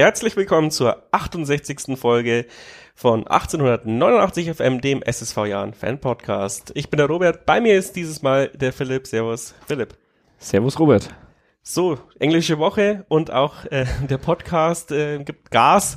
Herzlich willkommen zur 68. Folge von 1889 FM, dem SSV Jahren Fan Podcast. Ich bin der Robert, bei mir ist dieses Mal der Philipp. Servus, Philipp. Servus, Robert. So, englische Woche und auch äh, der Podcast äh, gibt Gas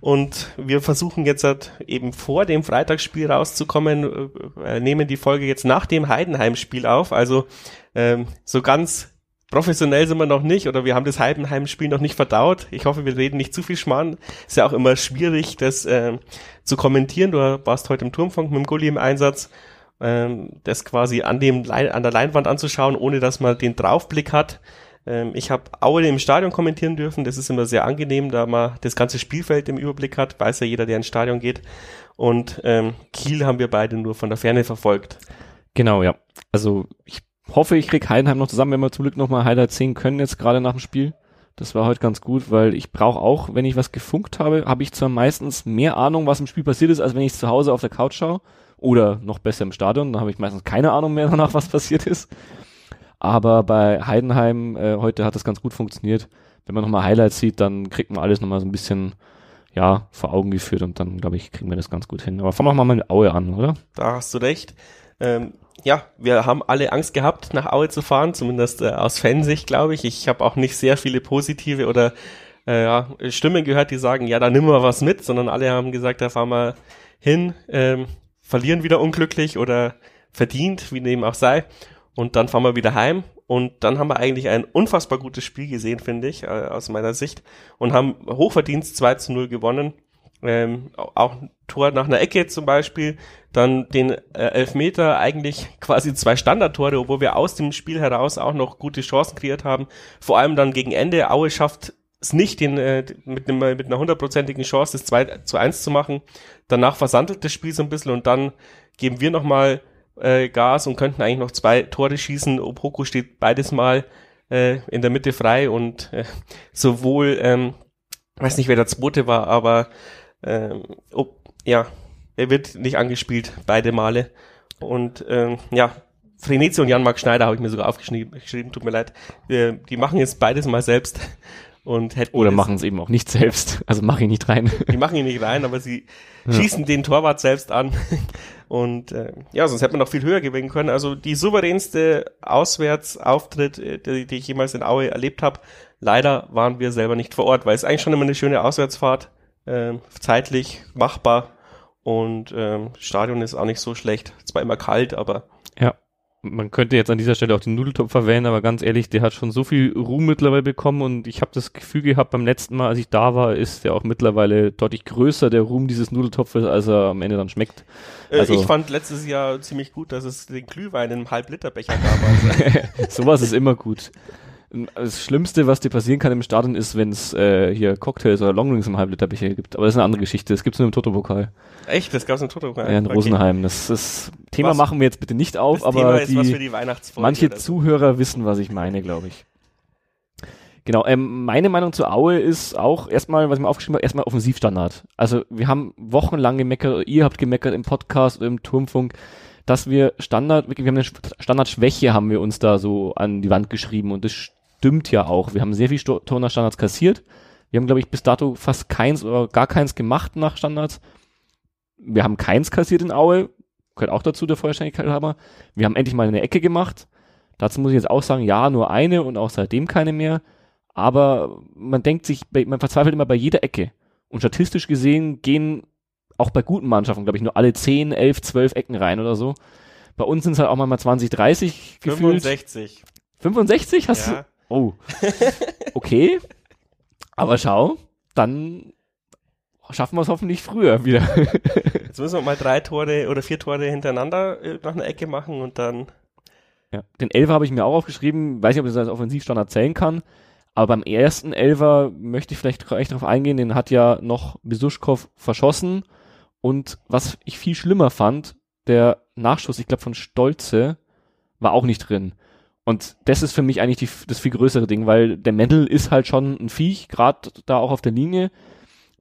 und wir versuchen jetzt halt eben vor dem Freitagsspiel rauszukommen, äh, nehmen die Folge jetzt nach dem Heidenheim-Spiel auf. Also ähm, so ganz professionell sind wir noch nicht oder wir haben das Heidenheim-Spiel noch nicht verdaut. Ich hoffe, wir reden nicht zu viel Schmarrn. Ist ja auch immer schwierig, das äh, zu kommentieren. Du warst heute im Turmfunk mit dem Gulli im Einsatz. Ähm, das quasi an, dem, an der Leinwand anzuschauen, ohne dass man den Draufblick hat. Ähm, ich habe Aue im Stadion kommentieren dürfen. Das ist immer sehr angenehm, da man das ganze Spielfeld im Überblick hat. Weiß ja jeder, der ins Stadion geht. Und ähm, Kiel haben wir beide nur von der Ferne verfolgt. Genau, ja. Also ich hoffe, ich krieg Heidenheim noch zusammen, wenn wir zum Glück noch mal Highlights sehen können, jetzt gerade nach dem Spiel. Das war heute ganz gut, weil ich brauche auch, wenn ich was gefunkt habe, habe ich zwar meistens mehr Ahnung, was im Spiel passiert ist, als wenn ich zu Hause auf der Couch schaue. Oder noch besser im Stadion, da habe ich meistens keine Ahnung mehr danach, was passiert ist. Aber bei Heidenheim äh, heute hat das ganz gut funktioniert. Wenn man nochmal Highlights sieht, dann kriegt man alles nochmal so ein bisschen ja, vor Augen geführt und dann, glaube ich, kriegen wir das ganz gut hin. Aber fangen wir mal mit Aue an, oder? Da hast du recht. Ähm, ja, wir haben alle Angst gehabt, nach Aue zu fahren, zumindest äh, aus Fansicht, glaube ich. Ich habe auch nicht sehr viele positive oder äh, ja, Stimmen gehört, die sagen, ja, da nimm mal was mit, sondern alle haben gesagt, da fahren wir hin, ähm, verlieren wieder unglücklich oder verdient, wie dem auch sei. Und dann fahren wir wieder heim. Und dann haben wir eigentlich ein unfassbar gutes Spiel gesehen, finde ich, äh, aus meiner Sicht. Und haben Hochverdienst 2 zu 0 gewonnen ähm, auch ein Tor nach einer Ecke zum Beispiel, dann den äh, Elfmeter, eigentlich quasi zwei Standardtore, obwohl wir aus dem Spiel heraus auch noch gute Chancen kreiert haben. Vor allem dann gegen Ende, Aue schafft es nicht, den, äh, mit, einem, mit einer hundertprozentigen Chance das 2 zu 1 zu machen. Danach versandelt das Spiel so ein bisschen und dann geben wir nochmal äh, Gas und könnten eigentlich noch zwei Tore schießen. Opoko steht beides mal äh, in der Mitte frei und äh, sowohl, ähm, weiß nicht, wer der zweite war, aber ähm, oh, ja, er wird nicht angespielt, beide Male. Und ähm, ja, Frenetzi und Jan-Marc Schneider habe ich mir sogar aufgeschrieben, tut mir leid. Wir, die machen jetzt beides mal selbst und hätten Oder machen es eben auch nicht selbst, also mach ihn nicht rein. Die machen ihn nicht rein, aber sie ja. schießen den Torwart selbst an. Und äh, ja, sonst hätte man noch viel höher gewinnen können. Also die souveränste Auswärtsauftritt, äh, die, die ich jemals in Aue erlebt habe. Leider waren wir selber nicht vor Ort, weil es eigentlich schon immer eine schöne Auswärtsfahrt äh, zeitlich machbar und ähm, Stadion ist auch nicht so schlecht. Zwar immer kalt, aber. Ja. Man könnte jetzt an dieser Stelle auch den Nudeltopf erwähnen, aber ganz ehrlich, der hat schon so viel Ruhm mittlerweile bekommen und ich habe das Gefühl gehabt, beim letzten Mal, als ich da war, ist der auch mittlerweile deutlich größer, der Ruhm dieses Nudeltopfes, als er am Ende dann schmeckt. Äh, also, ich fand letztes Jahr ziemlich gut, dass es den Glühwein im Halb-Liter-Becher gab. Sowas ist immer gut das Schlimmste, was dir passieren kann im Stadion, ist, wenn es äh, hier Cocktails oder Longrings im Halbliterbecher gibt. Aber das ist eine andere Geschichte. Das gibt's nur im Toto-Pokal. Echt? Das gab's im Toto-Pokal? Ja, in okay. Rosenheim. Das, das Thema was? machen wir jetzt bitte nicht auf, das aber ist, die, die manche Zuhörer wissen, was ich meine, glaube ich. Genau, ähm, meine Meinung zu Aue ist auch erstmal, was ich mir aufgeschrieben habe, erstmal Offensivstandard. Also wir haben wochenlang gemeckert, ihr habt gemeckert im Podcast oder im Turmfunk, dass wir Standard, wirklich, wir haben eine Standardschwäche haben wir uns da so an die Wand geschrieben und das stimmt ja auch. Wir haben sehr viel nach Standards kassiert. Wir haben, glaube ich, bis dato fast keins oder gar keins gemacht nach Standards. Wir haben keins kassiert in Aue. Gehört auch dazu der Vollständigkeit haben. Wir haben endlich mal eine Ecke gemacht. Dazu muss ich jetzt auch sagen, ja, nur eine und auch seitdem keine mehr. Aber man denkt sich, man verzweifelt immer bei jeder Ecke. Und statistisch gesehen gehen auch bei guten Mannschaften, glaube ich, nur alle 10, 11, 12 Ecken rein oder so. Bei uns sind es halt auch mal 20, 30 gefühlt. 65. 65 hast ja. du? Oh. Okay. Aber schau, dann schaffen wir es hoffentlich früher wieder. Jetzt müssen wir mal drei Tore oder vier Tore hintereinander äh, nach einer Ecke machen und dann. Ja, den Elfer habe ich mir auch aufgeschrieben. Weiß nicht, ob ich das als Offensivstandard zählen kann. Aber beim ersten Elfer möchte ich vielleicht gleich darauf eingehen. Den hat ja noch Besuschkow verschossen. Und was ich viel schlimmer fand, der Nachschuss, ich glaube von Stolze, war auch nicht drin. Und das ist für mich eigentlich die, das viel größere Ding, weil der Mendel ist halt schon ein Viech, gerade da auch auf der Linie.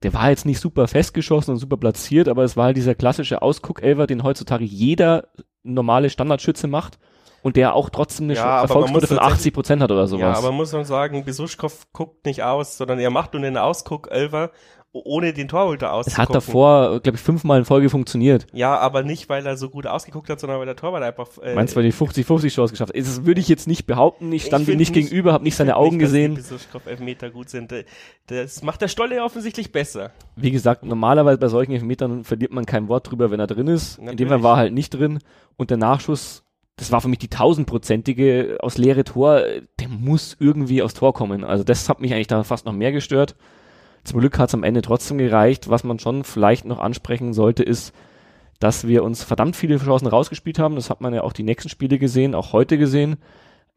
Der war jetzt nicht super festgeschossen und super platziert, aber es war halt dieser klassische Ausguck-Elver, den heutzutage jeder normale Standardschütze macht. und der auch trotzdem eine Ja, Erfolgsquote von tatsächlich- 80 Prozent hat oder sowas. Ja, aber muss man sagen, Besuschkow guckt nicht aus, sondern er macht nur einen Ausguck-Elfer, ohne den Torhüter es auszugucken. hat davor, glaube ich, fünfmal in Folge funktioniert. Ja, aber nicht, weil er so gut ausgeguckt hat, sondern weil der Torwart einfach. Äh, Meinst du, weil die 50-50 Chance geschafft hat? Das würde ich jetzt nicht behaupten. Ich stand ihm find nicht gegenüber, habe nicht seine Augen dass gesehen. Die Besuschkow Elfmeter gut sind. Äh, Das macht der Stolle offensichtlich besser. Wie gesagt, normalerweise bei solchen Elfmetern verliert man kein Wort drüber, wenn er drin ist. In dem Natürlich. Fall war er halt nicht drin. Und der Nachschuss, das war für mich die tausendprozentige aus leere Tor, der muss irgendwie aufs Tor kommen. Also das hat mich eigentlich da fast noch mehr gestört. Zum Glück hat es am Ende trotzdem gereicht. Was man schon vielleicht noch ansprechen sollte, ist, dass wir uns verdammt viele Chancen rausgespielt haben. Das hat man ja auch die nächsten Spiele gesehen, auch heute gesehen.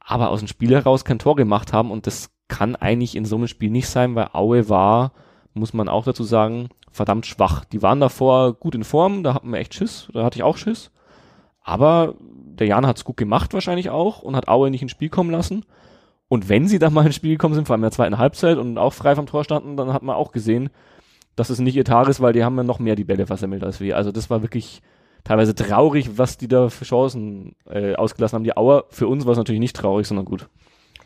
Aber aus dem Spiel heraus kein Tor gemacht haben. Und das kann eigentlich in so einem Spiel nicht sein, weil Aue war, muss man auch dazu sagen, verdammt schwach. Die waren davor gut in Form, da hatten wir echt Schiss, da hatte ich auch Schiss. Aber der Jan hat es gut gemacht wahrscheinlich auch und hat Aue nicht ins Spiel kommen lassen. Und wenn sie dann mal ins Spiel gekommen sind, vor allem in der zweiten Halbzeit und auch frei vom Tor standen, dann hat man auch gesehen, dass es nicht ihr Tag ist, weil die haben ja noch mehr die Bälle versemmelt als wir. Also das war wirklich teilweise traurig, was die da für Chancen äh, ausgelassen haben. Die Auer, für uns war es natürlich nicht traurig, sondern gut.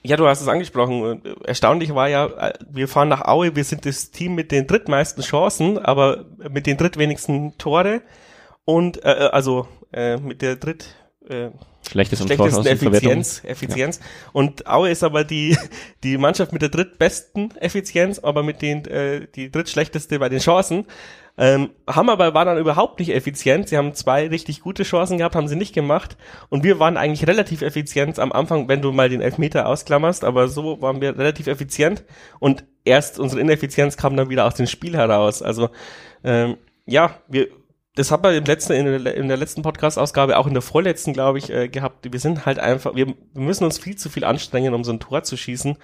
Ja, du hast es angesprochen. Äh, Erstaunlich war ja, äh, wir fahren nach Aue, wir sind das Team mit den drittmeisten Chancen, aber mit den drittwenigsten Tore und äh, also äh, mit der dritt äh, Schlechtes schlechtesten. Effizienz, Effizienz. Und Aue ist aber die, die Mannschaft mit der drittbesten Effizienz, aber mit den, äh, die drittschlechteste bei den Chancen. Ähm, haben aber, war dann überhaupt nicht effizient. Sie haben zwei richtig gute Chancen gehabt, haben sie nicht gemacht. Und wir waren eigentlich relativ effizient am Anfang, wenn du mal den Elfmeter ausklammerst, aber so waren wir relativ effizient. Und erst unsere Ineffizienz kam dann wieder aus dem Spiel heraus. Also, ähm, ja, wir, das haben wir im letzten, in der, letzten Podcast-Ausgabe, auch in der vorletzten, glaube ich, äh, gehabt. Wir sind halt einfach, wir, müssen uns viel zu viel anstrengen, um so ein Tor zu schießen.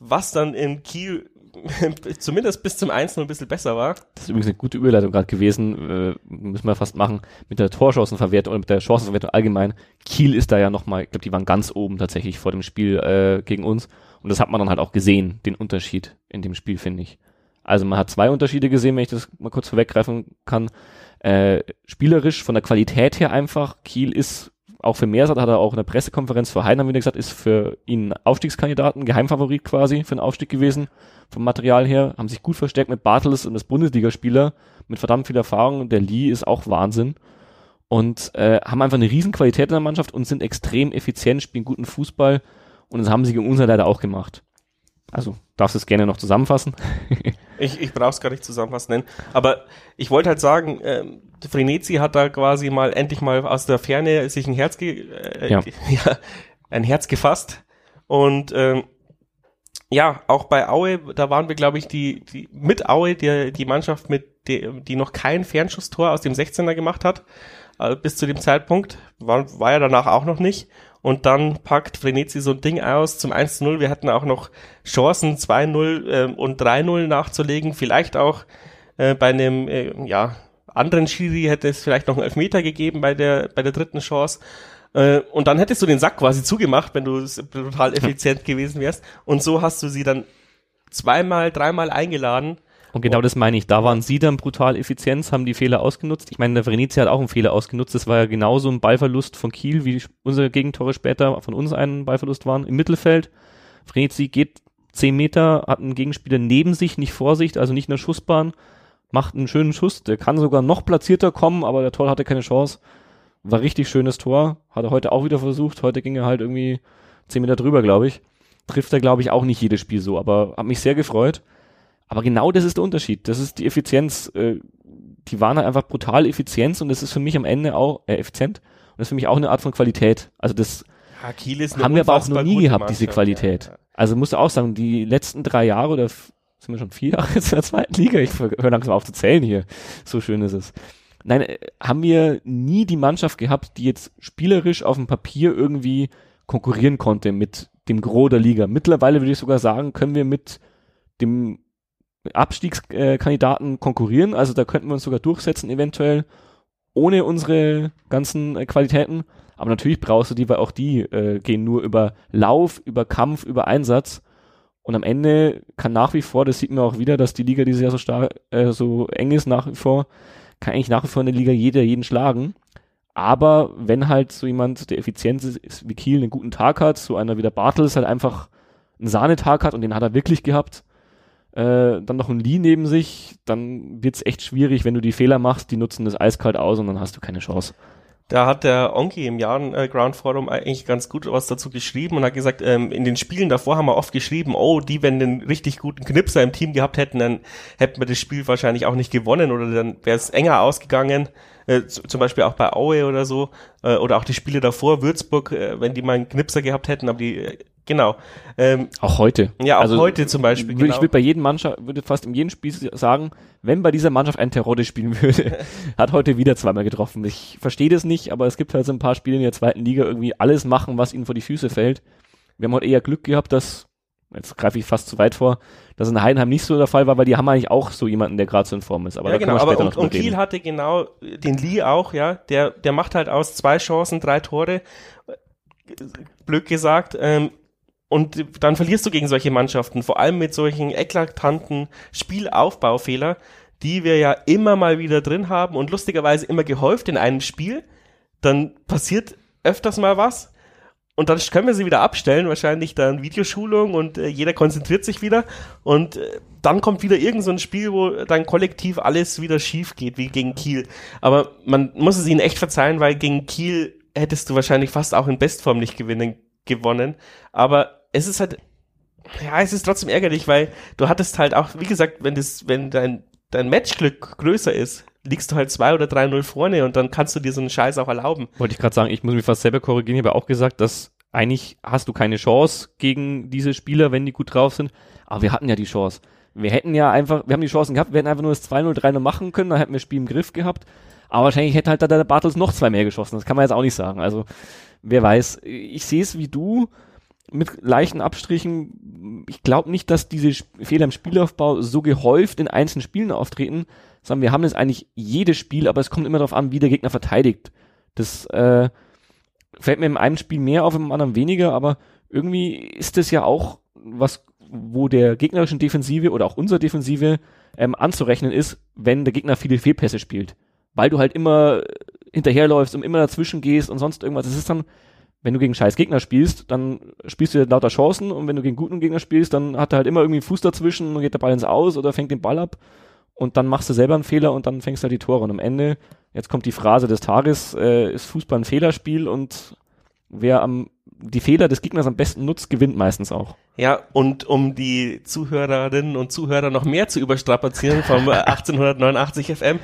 Was dann in Kiel zumindest bis zum 1 ein bisschen besser war. Das ist übrigens eine gute Überleitung gerade gewesen, äh, müssen wir fast machen, mit der Torchancenverwertung oder mit der Chancenverwertung allgemein. Kiel ist da ja nochmal, ich glaube, die waren ganz oben tatsächlich vor dem Spiel äh, gegen uns. Und das hat man dann halt auch gesehen, den Unterschied in dem Spiel, finde ich. Also man hat zwei Unterschiede gesehen, wenn ich das mal kurz vorweggreifen kann. Äh, spielerisch, von der Qualität her einfach, Kiel ist auch für Meersat hat er auch in der Pressekonferenz vor Heidenheim wieder gesagt, ist für ihn Aufstiegskandidaten, Geheimfavorit quasi für den Aufstieg gewesen vom Material her, haben sich gut verstärkt mit Bartels und das Bundesligaspieler mit verdammt viel Erfahrung. Der Lee ist auch Wahnsinn und äh, haben einfach eine riesen Qualität in der Mannschaft und sind extrem effizient, spielen guten Fußball und das haben sie gegen uns leider auch gemacht. Also darfst du es gerne noch zusammenfassen. Ich, ich brauche es gar nicht zusammenfassen nennen. Aber ich wollte halt sagen, ähm, Frenetzi hat da quasi mal endlich mal aus der Ferne sich ein Herz, ge äh, Ja. ja, ein Herz gefasst. Und ähm, ja, auch bei Aue, da waren wir, glaube ich, die, die mit Aue, die, die Mannschaft, mit die, die noch kein Fernschusstor aus dem 16er gemacht hat, äh, bis zu dem Zeitpunkt. War, war ja danach auch noch nicht. Und dann packt Frenetzi so ein Ding aus zum 1-0. Wir hatten auch noch Chancen, 2-0 ähm, und 3-0 nachzulegen. Vielleicht auch äh, bei einem äh, ja, anderen Schiri hätte es vielleicht noch einen Elfmeter gegeben bei der, bei der dritten Chance. Äh, und dann hättest du den Sack quasi zugemacht, wenn du total effizient gewesen wärst. Und so hast du sie dann zweimal, dreimal eingeladen. Und genau das meine ich. Da waren sie dann brutal effizient, haben die Fehler ausgenutzt. Ich meine, der Venezia hat auch einen Fehler ausgenutzt. Das war ja genauso ein Ballverlust von Kiel, wie unsere Gegentore später von uns einen Ballverlust waren im Mittelfeld. Venezi geht 10 Meter, hat einen Gegenspieler neben sich, nicht vor sich, also nicht in der Schussbahn, macht einen schönen Schuss. Der kann sogar noch platzierter kommen, aber der Tor hatte keine Chance. War richtig schönes Tor. Hat er heute auch wieder versucht. Heute ging er halt irgendwie 10 Meter drüber, glaube ich. Trifft er, glaube ich, auch nicht jedes Spiel so, aber hat mich sehr gefreut. Aber genau das ist der Unterschied. Das ist die Effizienz. Äh, die waren halt einfach brutal effizient und das ist für mich am Ende auch äh, effizient und das ist für mich auch eine Art von Qualität. Also das haben wir aber auch noch nie gehabt, diese Qualität. Ja, ja. Also musst du auch sagen, die letzten drei Jahre oder sind wir schon vier Jahre jetzt in der zweiten Liga? Ich höre langsam auf zu zählen hier. So schön ist es. Nein, äh, haben wir nie die Mannschaft gehabt, die jetzt spielerisch auf dem Papier irgendwie konkurrieren konnte mit dem Gros der Liga. Mittlerweile würde ich sogar sagen, können wir mit dem Abstiegskandidaten konkurrieren. Also da könnten wir uns sogar durchsetzen, eventuell ohne unsere ganzen äh, Qualitäten. Aber natürlich brauchst du die, weil auch die äh, gehen nur über Lauf, über Kampf, über Einsatz. Und am Ende kann nach wie vor, das sieht man auch wieder, dass die Liga dieses Jahr so stark, äh, so eng ist nach wie vor, kann eigentlich nach wie vor in der Liga jeder jeden schlagen. aber wenn halt so jemand, der effizient ist, wie Kiel, einen guten Tag hat, so einer wie der Bartels halt einfach einen Sahnetag hat und den hat er wirklich gehabt, äh, dann noch ein Lee neben sich, dann wird's echt schwierig, wenn du die Fehler machst, die nutzen das eiskalt aus und dann hast du keine Chance. Da hat der Onki im Jahren äh, Ground Forum eigentlich ganz gut was dazu geschrieben und hat gesagt, ähm, in den Spielen davor haben wir oft geschrieben, oh, die, wenn den richtig guten Knipser im Team gehabt hätten, dann hätten wir das Spiel wahrscheinlich auch nicht gewonnen oder dann wäre es enger ausgegangen. Äh, zum Beispiel auch bei Aue oder so, äh, oder auch die Spiele davor, Würzburg, äh, wenn die mal einen Knipser gehabt hätten, aber die äh, Genau. Ähm, auch heute. Ja, auch also, heute zum Beispiel. Genau. Ich würde bei jedem Mannschaft, würde fast in jedem Spiel sagen, wenn bei dieser Mannschaft ein Terodde spielen würde, hat heute wieder zweimal getroffen. Ich verstehe das nicht, aber es gibt halt so ein paar Spiele in der zweiten Liga irgendwie alles machen, was ihnen vor die Füße fällt. Wir haben heute eher Glück gehabt, dass, jetzt greife ich fast zu weit vor, dass in Heidenheim nicht so der Fall war, weil die haben eigentlich auch so jemanden, der gerade so in Form ist. Aber ja, genau, aber und, und Kiel hatte genau den Lee auch, ja, der, der macht halt aus zwei Chancen drei Tore blöd gesagt, ähm, und dann verlierst du gegen solche Mannschaften, vor allem mit solchen eklatanten Spielaufbaufehler, die wir ja immer mal wieder drin haben und lustigerweise immer gehäuft in einem Spiel. Dann passiert öfters mal was und dann können wir sie wieder abstellen, wahrscheinlich dann Videoschulung und äh, jeder konzentriert sich wieder und äh, dann kommt wieder irgend so ein Spiel, wo dann kollektiv alles wieder schief geht, wie gegen Kiel. Aber man muss es ihnen echt verzeihen, weil gegen Kiel hättest du wahrscheinlich fast auch in Bestform nicht gewinnen gewonnen. Aber es ist halt, ja, es ist trotzdem ärgerlich, weil du hattest halt auch, wie gesagt, wenn das, wenn dein, dein Matchglück größer ist, liegst du halt 2 oder 3-0 vorne und dann kannst du dir so einen Scheiß auch erlauben. Wollte ich gerade sagen, ich muss mich fast selber korrigieren, ich habe auch gesagt, dass eigentlich hast du keine Chance gegen diese Spieler, wenn die gut drauf sind. Aber wir hatten ja die Chance. Wir hätten ja einfach, wir haben die Chancen gehabt, wir hätten einfach nur das 2-0, 3-0 machen können, dann hätten wir das Spiel im Griff gehabt. Aber wahrscheinlich hätte halt da der Bartels noch zwei mehr geschossen. Das kann man jetzt auch nicht sagen. Also wer weiß, ich sehe es wie du mit leichten Abstrichen. Ich glaube nicht, dass diese Fehler im Spielaufbau so gehäuft in einzelnen Spielen auftreten, sondern wir haben das eigentlich jedes Spiel, aber es kommt immer darauf an, wie der Gegner verteidigt. Das äh, fällt mir in einem Spiel mehr auf, im anderen weniger, aber irgendwie ist das ja auch was, wo der gegnerischen Defensive oder auch unserer Defensive ähm, anzurechnen ist, wenn der Gegner viele Fehlpässe spielt. Weil du halt immer hinterherläufst und immer dazwischen gehst und sonst irgendwas. Das ist dann, wenn du gegen scheiß Gegner spielst, dann spielst du lauter Chancen und wenn du gegen guten Gegner spielst, dann hat er halt immer irgendwie einen Fuß dazwischen und geht der Ball ins Aus oder fängt den Ball ab und dann machst du selber einen Fehler und dann fängst du halt die Tore und am Ende, jetzt kommt die Phrase des Tages, äh, ist Fußball ein Fehlerspiel und wer am die Fehler des Gegners am besten nutzt, gewinnt meistens auch. Ja, und um die Zuhörerinnen und Zuhörer noch mehr zu überstrapazieren vom 1889 FM,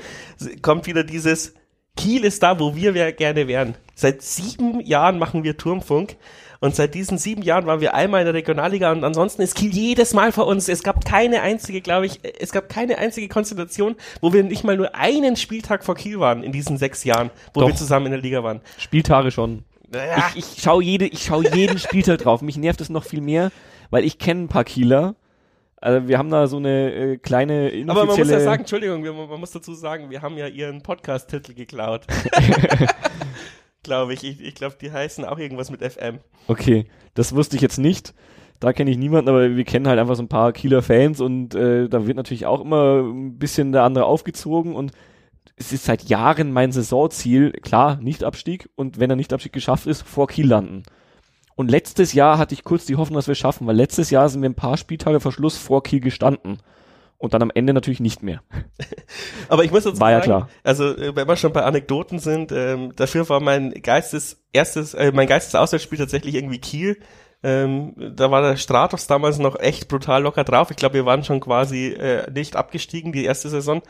kommt wieder dieses Kiel ist da, wo wir gerne wären. Seit sieben Jahren machen wir Turmfunk. Und seit diesen sieben Jahren waren wir einmal in der Regionalliga und ansonsten ist Kiel jedes Mal vor uns. Es gab keine einzige, glaube ich, es gab keine einzige Konstellation, wo wir nicht mal nur einen Spieltag vor Kiel waren in diesen sechs Jahren, wo Doch. wir zusammen in der Liga waren. Spieltage schon. Ja. Ich, ich schaue jede, ich schaue jeden Spieltag drauf. Mich nervt es noch viel mehr, weil ich kenne ein paar Kieler also wir haben da so eine äh, kleine inoffizielle... Aber man muss ja sagen, Entschuldigung, wir, man muss dazu sagen, wir haben ja ihren Podcast-Titel geklaut. glaube ich. Ich, ich glaube, die heißen auch irgendwas mit FM. Okay, das wusste ich jetzt nicht. Da kenne ich niemanden, aber wir kennen halt einfach so ein paar Kieler Fans und äh, da wird natürlich auch immer ein bisschen der andere aufgezogen und es ist seit Jahren mein Saisonziel, klar, nicht Abstieg und wenn er nicht Abstieg geschafft ist, vor Kiel landen. Und letztes Jahr hatte ich kurz die Hoffnung, dass wir es schaffen, weil letztes Jahr sind wir ein paar Spieltage vor Schluss vor Kiel gestanden. Und dann am Ende natürlich nicht mehr. Aber ich muss dazu war sagen, ja klar. also äh, wenn wir schon bei Anekdoten sind, ähm, dafür war mein Geistes erstes, äh, mein Geistes Auswärtsspiel tatsächlich irgendwie Kiel. Ähm, da war der Stratos damals noch echt brutal locker drauf. Ich glaube, wir waren schon quasi äh, nicht abgestiegen die erste Saison.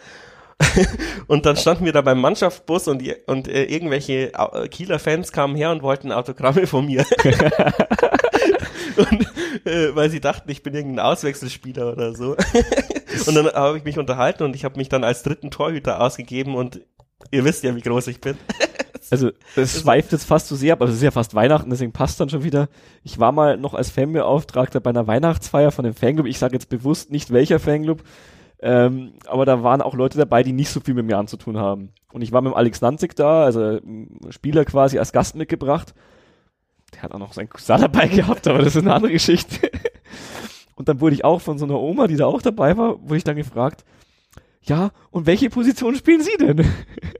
und dann standen wir da beim Mannschaftsbus und, und äh, irgendwelche äh, Kieler Fans kamen her und wollten Autogramme von mir. und, äh, weil sie dachten, ich bin irgendein Auswechselspieler oder so. und dann habe ich mich unterhalten und ich habe mich dann als dritten Torhüter ausgegeben und ihr wisst ja, wie groß ich bin. Also es schweift jetzt fast zu sehr ab, aber es ist ja fast Weihnachten, deswegen passt dann schon wieder. Ich war mal noch als Fanbeauftragter bei einer Weihnachtsfeier von dem Fanclub. Ich sage jetzt bewusst nicht welcher Fanclub. Ähm, aber da waren auch Leute dabei, die nicht so viel mit mir anzutun haben. Und ich war mit dem Alex Nanzig da, also Spieler quasi als Gast mitgebracht. Der hat auch noch seinen Cousin dabei gehabt, aber das ist eine andere Geschichte. Und dann wurde ich auch von so einer Oma, die da auch dabei war, wurde ich dann gefragt, ja, und welche Position spielen Sie denn?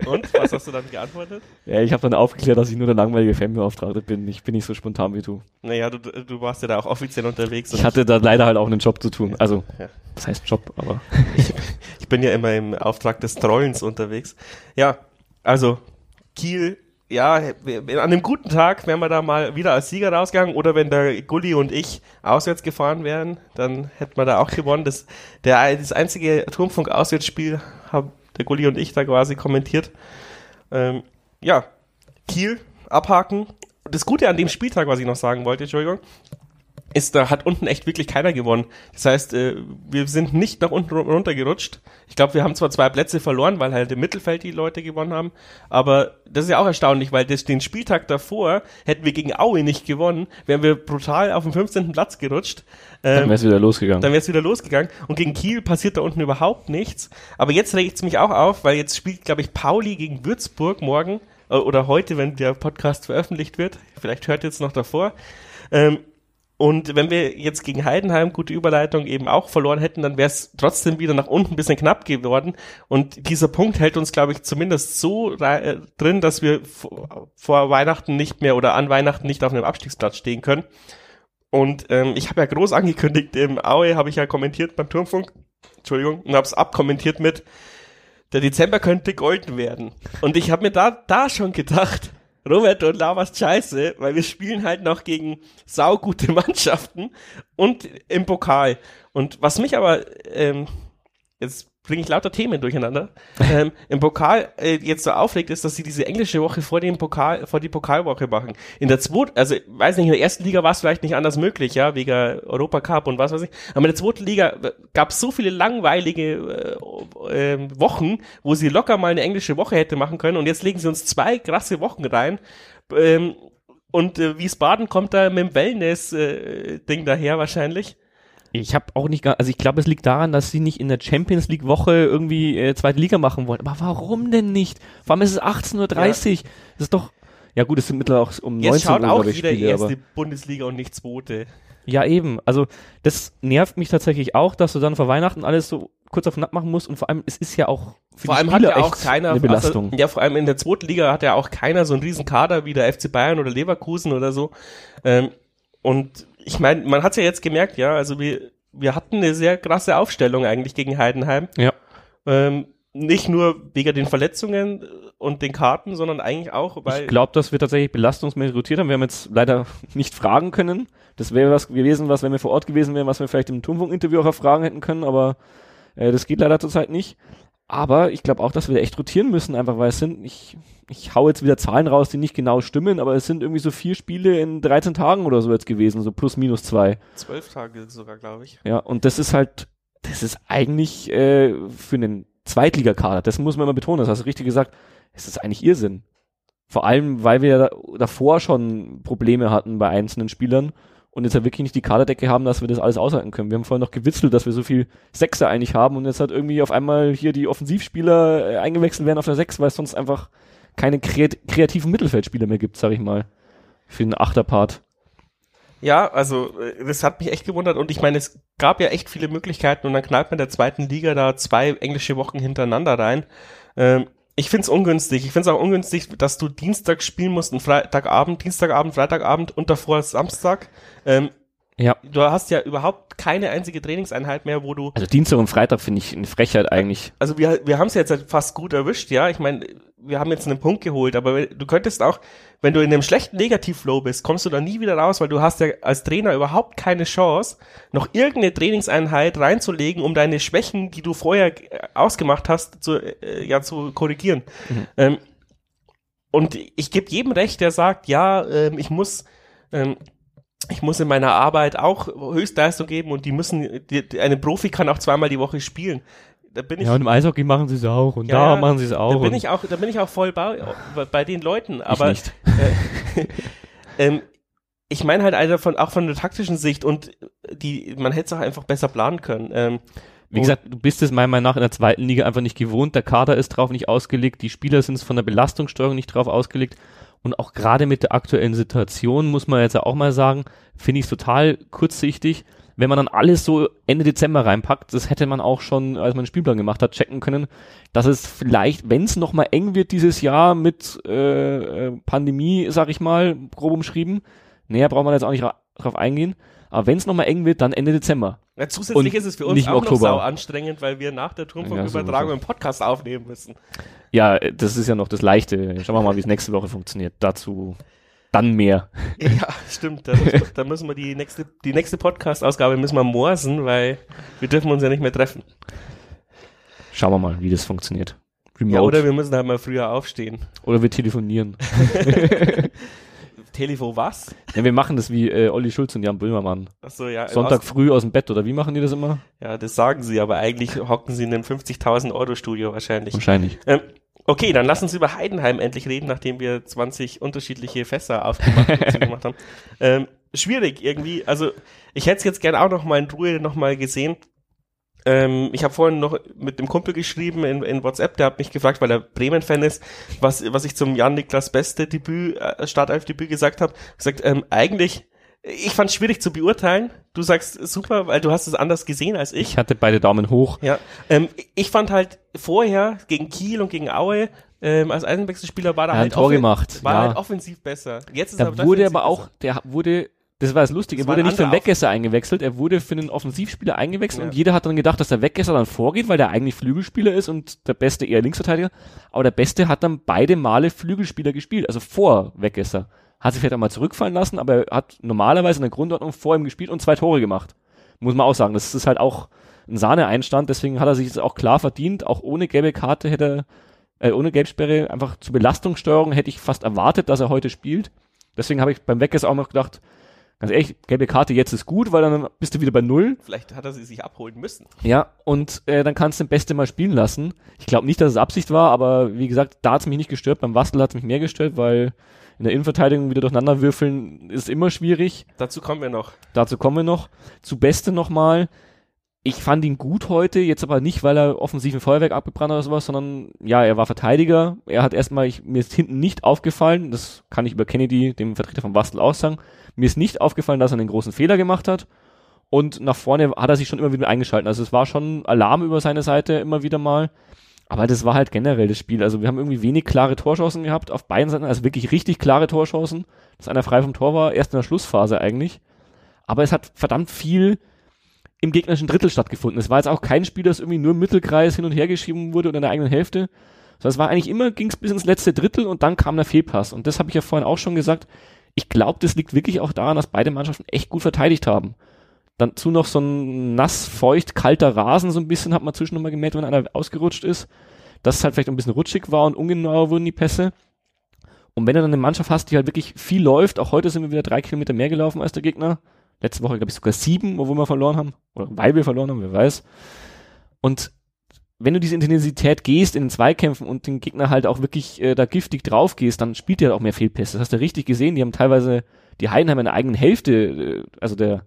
Und was hast du dann geantwortet? Ja, ich habe dann aufgeklärt, dass ich nur der langweilige Fanbeauftragte bin. Ich bin nicht so spontan wie du. Naja, du, du warst ja da auch offiziell unterwegs. Ich hatte da leider halt auch einen Job zu tun. Also, Ja. das heißt Job, aber. Ich bin ja immer im Auftrag des Trollens unterwegs. Ja, also Kiel, ja, an einem guten Tag wären wir da mal wieder als Sieger rausgegangen oder wenn der Gulli und ich auswärts gefahren wären, dann hätten wir da auch gewonnen. Das, der, das einzige Turmfunk-Auswärtsspiel haben der Gulli und ich da quasi kommentiert. Ähm, ja, Kiel abhaken. Das Gute an dem Spieltag, was ich noch sagen wollte, Entschuldigung, ist, da hat unten echt wirklich keiner gewonnen. Das heißt, äh, wir sind nicht nach unten ru- runtergerutscht. Ich glaube, wir haben zwar zwei Plätze verloren, weil halt im Mittelfeld die Leute gewonnen haben, aber das ist ja auch erstaunlich, weil das, den Spieltag davor hätten wir gegen Aue nicht gewonnen, wären wir brutal auf den 15. Platz gerutscht. Dann Ähm, wär's wieder losgegangen. dann wäre es wieder losgegangen. Und gegen Kiel passiert da unten überhaupt nichts. Aber jetzt regt es mich auch auf, weil jetzt spielt, glaube ich, Pauli gegen Würzburg morgen äh, oder heute, wenn der Podcast veröffentlicht wird. Vielleicht hört ihr jetzt noch davor. Ähm, und wenn wir jetzt gegen Heidenheim, gute Überleitung, eben auch verloren hätten, dann wäre es trotzdem wieder nach unten ein bisschen knapp geworden. Und dieser Punkt hält uns, glaube ich, zumindest so äh, drin, dass wir vor, vor Weihnachten nicht mehr oder an Weihnachten nicht auf einem Abstiegsplatz stehen können. Und ähm, ich habe ja groß angekündigt, im Aue habe ich ja kommentiert beim Turmfunk, Entschuldigung, und habe es abkommentiert mit, der Dezember könnte golden werden. Und ich habe mir da, da schon gedacht, Robert und Lavas scheiße, weil wir spielen halt noch gegen saugute Mannschaften und im Pokal. Und was mich aber, ähm, jetzt bringe ich lauter Themen durcheinander, ähm, im Pokal äh, jetzt so aufregt, ist, dass sie diese englische Woche vor dem Pokal, vor die Pokalwoche machen. In der zweiten, also weiß nicht, in der ersten Liga war es vielleicht nicht anders möglich, ja, wegen Europacup und was weiß ich. Aber in der zweiten Liga gab es so viele langweilige äh, äh, Wochen, wo sie locker mal eine englische Woche hätte machen können und jetzt legen sie uns zwei krasse Wochen rein. Ähm, und äh, Wiesbaden kommt da mit dem Wellness-Ding daher wahrscheinlich. Ich habe auch nicht, also ich glaube, es liegt daran, dass sie nicht in der Champions League Woche irgendwie äh, zweite Liga machen wollen. Aber warum denn nicht? Vor allem ist es 18.30 Uhr. Das ist doch, ja gut, es sind mittlerweile auch um 19 Jetzt Uhr, schaut auch glaube ich, jeder Spiele, erste Bundesliga und nicht zweite. ja eben. Also das nervt mich tatsächlich auch, dass du dann vor Weihnachten alles so kurz auf knapp machen musst und vor allem, es ist ja auch für Vor die allem hat Spieler ja auch keiner, eine Belastung. Also, ja, vor allem in der zweiten Liga hat ja auch keiner so einen riesen Kader wie der FC Bayern oder Leverkusen oder so. Ähm, und ich meine, man hat ja jetzt gemerkt, ja, also wir, wir hatten eine sehr krasse Aufstellung eigentlich gegen Heidenheim. ja. Ähm, nicht nur wegen den Verletzungen und den Karten, sondern eigentlich auch, weil Ich glaube, dass wir tatsächlich belastungsmäßig rotiert haben. Wir haben jetzt leider nicht fragen können. Das wäre was gewesen, was, wenn wir vor Ort gewesen wären, was wir vielleicht im Turmfunk-Interview auch erfragen hätten können, aber äh, das geht leider zurzeit nicht. Aber ich glaube auch, dass wir echt rotieren müssen, einfach weil es sind, ich, ich hau jetzt wieder Zahlen raus, die nicht genau stimmen, aber es sind irgendwie so vier Spiele in 13 Tagen oder so jetzt gewesen, so plus minus zwei. zwölf Tage sogar, glaube ich. Ja, und das ist halt, das ist eigentlich äh, für einen Zweitligakader, das muss man immer betonen, das hast du richtig gesagt, es ist eigentlich Irrsinn. Vor allem, weil wir davor schon Probleme hatten bei einzelnen Spielern und jetzt ja wirklich nicht die Kaderdecke haben, dass wir das alles aushalten können. Wir haben vorhin noch gewitzelt, dass wir so viel Sechser eigentlich haben und jetzt hat irgendwie auf einmal hier die Offensivspieler äh, eingewechselt werden auf der Sechs, weil es sonst einfach keine kreat kreativen Mittelfeldspieler mehr gibt, sag ich mal. Für den Achterpart. Ja, also äh, das hat mich echt gewundert und ich meine, es gab ja echt viele Möglichkeiten und dann knallt man der zweiten Liga da zwei englische Wochen hintereinander rein. Ähm, ich find's ungünstig. Ich find's auch ungünstig, dass du Dienstag spielen musst und Freitagabend, Dienstagabend, Freitagabend und davor Samstag. Ähm, Ja. du hast ja überhaupt keine einzige Trainingseinheit mehr, wo du Also Dienstag und Freitag finde ich eine Frechheit eigentlich. also wir, wir haben es jetzt halt fast gut erwischt, ja. Ich meine, wir haben jetzt einen Punkt geholt, aber du könntest auch, wenn du in einem schlechten Negativflow bist, kommst du da nie wieder raus, weil du hast ja als Trainer überhaupt keine Chance, noch irgendeine Trainingseinheit reinzulegen, um deine Schwächen, die du vorher äh, ausgemacht hast, zu, äh, ja, zu korrigieren. Ähm, und ich gebe jedem recht, der sagt, ja, ähm, ich muss, ähm, ich muss in meiner Arbeit auch Höchstleistung geben und die müssen, die, die, eine Profi kann auch zweimal die Woche spielen. Da bin ich, Ja, und im Eishockey machen sie es auch und Ja, da machen sie es auch. da bin ich auch, da bin ich auch voll bei, bei den Leuten. Aber nicht. Äh, ähm, ich meine halt also von, auch von der taktischen Sicht und die, man hätte es auch einfach besser planen können. Ähm, Wie gesagt, du bist es meiner Meinung nach in der zweiten Liga einfach nicht gewohnt. Der Kader ist drauf nicht ausgelegt, die Spieler sind es von der Belastungssteuerung nicht drauf ausgelegt. Und auch gerade mit der aktuellen Situation muss man jetzt auch mal sagen, finde ich es total kurzsichtig, wenn man dann alles so Ende Dezember reinpackt, das hätte man auch schon, als man den Spielplan gemacht hat, checken können, dass es vielleicht, wenn es nochmal eng wird dieses Jahr mit äh, äh, Pandemie, sag ich mal, grob umschrieben, näher braucht man jetzt auch nicht drauf eingehen, aber wenn es nochmal eng wird, dann Ende Dezember. Ja, zusätzlich Und ist es für uns auch noch Oktober. sau anstrengend, weil wir nach der Turmfunkübertragung sowieso. einen Podcast aufnehmen müssen. Ja, äh, das ist ja noch das Leichte. Schauen wir mal, wie es nächste Woche funktioniert. Dazu dann mehr. Ja, stimmt. Da, muss, da müssen wir die nächste, die nächste Podcast-Ausgabe müssen wir morsen, weil wir dürfen uns ja nicht mehr treffen. Schauen wir mal, wie das funktioniert. Remote. Ja, oder wir müssen halt mal früher aufstehen. oder wir telefonieren. Telefon was? ja, wir machen das wie äh, Olli Schulz und Jan Böhmermann. Achso, ja. Sonntag früh aus dem Bett, oder wie machen die das immer? Ja, das sagen sie, aber eigentlich hocken sie in einem 50.000 Euro Studio wahrscheinlich. Wahrscheinlich. Ähm, okay, dann lass uns über Heidenheim endlich reden, nachdem wir 20 unterschiedliche Fässer aufgemacht haben. Ähm, schwierig irgendwie. Also ich hätte es jetzt gern auch noch mal in Ruhe noch mal gesehen. Ähm, ich habe vorhin noch mit dem Kumpel geschrieben in, in WhatsApp, der hat mich gefragt, weil er Bremen-Fan ist, was, was ich zum Jan-Niklas Beste Debüt, äh, Startelf-Debüt gesagt habe. gesagt, ähm, eigentlich, ich fand es schwierig zu beurteilen. Du sagst super, weil du hast es anders gesehen als ich. Ich hatte beide Daumen hoch. Ja, ähm, ich fand halt vorher gegen Kiel und gegen Aue ähm, als Eisenwechselspieler war er hat halt, Tor offen- gemacht, war ja. halt offensiv besser. Jetzt ist Da er wurde aber auch, der wurde, das war das Lustige, Das er wurde nicht für den anderer Weggesser eingewechselt, er wurde für einen Offensivspieler eingewechselt Ja. und jeder hat dann gedacht, dass der Weggesser dann vorgeht, weil der eigentlich Flügelspieler ist und der Beste eher Linksverteidiger. Aber der Beste hat dann beide Male Flügelspieler gespielt, also vor Weggesser. Hat sich vielleicht auch mal zurückfallen lassen, aber er hat normalerweise in der Grundordnung vor ihm gespielt und zwei Tore gemacht. Muss man auch sagen. Das ist halt auch ein Sahneeinstand, deswegen hat er sich jetzt auch klar verdient. Auch ohne gelbe Karte hätte er, äh, ohne Gelbsperre, einfach zur Belastungssteuerung hätte ich fast erwartet, dass er heute spielt. Deswegen habe ich beim Weggers auch noch gedacht, ganz ehrlich, gelbe Karte jetzt ist gut, weil dann bist du wieder bei Null. Vielleicht hat er sie sich abholen müssen. Ja, und äh, dann kannst du den Beste mal spielen lassen. Ich glaube nicht, dass es Absicht war, aber wie gesagt, da hat es mich nicht gestört. Beim Wastel hat es mich mehr gestört, weil in der Innenverteidigung wieder durcheinander würfeln ist immer schwierig. Dazu kommen wir noch. Dazu kommen wir noch. Zu Beste nochmal. Ich fand ihn gut heute, jetzt aber nicht, weil er offensiv ein Feuerwerk abgebrannt hat oder sowas, sondern ja, er war Verteidiger. Er hat erstmal, ich, mir ist hinten nicht aufgefallen, das kann ich über Kennedy, dem Vertreter von Bastel, auch sagen. Mir ist nicht aufgefallen, dass er einen großen Fehler gemacht hat. Und nach vorne hat er sich schon immer wieder eingeschalten. Also es war schon Alarm über seine Seite immer wieder mal. Aber das war halt generell das Spiel. Also wir haben irgendwie wenig klare Torchancen gehabt auf beiden Seiten, also wirklich richtig klare Torchancen, dass einer frei vom Tor war, erst in der Schlussphase eigentlich. Aber es hat verdammt viel im gegnerischen Drittel stattgefunden. Es war jetzt auch kein Spiel, das irgendwie nur im Mittelkreis hin und her geschrieben wurde oder in der eigenen Hälfte. Sondern es war eigentlich immer, ging es bis ins letzte Drittel und dann kam der Fehlpass. Und das habe ich ja vorhin auch schon gesagt. Ich glaube, das liegt wirklich auch daran, dass beide Mannschaften echt gut verteidigt haben. Dazu noch so ein nass, feucht, kalter Rasen so ein bisschen, hat man zwischen nochmal gemerkt, wenn einer ausgerutscht ist. Dass es halt vielleicht ein bisschen rutschig war und ungenauer wurden die Pässe. Und wenn du dann eine Mannschaft hast, die halt wirklich viel läuft, auch heute sind wir wieder drei Kilometer mehr gelaufen als der Gegner. Letzte Woche, glaube ich, sogar sieben, obwohl wir verloren haben. Oder weil wir verloren haben, wer weiß. Und wenn du diese Intensität gehst in den Zweikämpfen und den Gegner halt auch wirklich äh, da giftig drauf gehst, dann spielt der halt auch mehr Fehlpässe. Das hast du richtig gesehen. Die haben teilweise die Heidenheim in der eigenen Hälfte, äh, also der,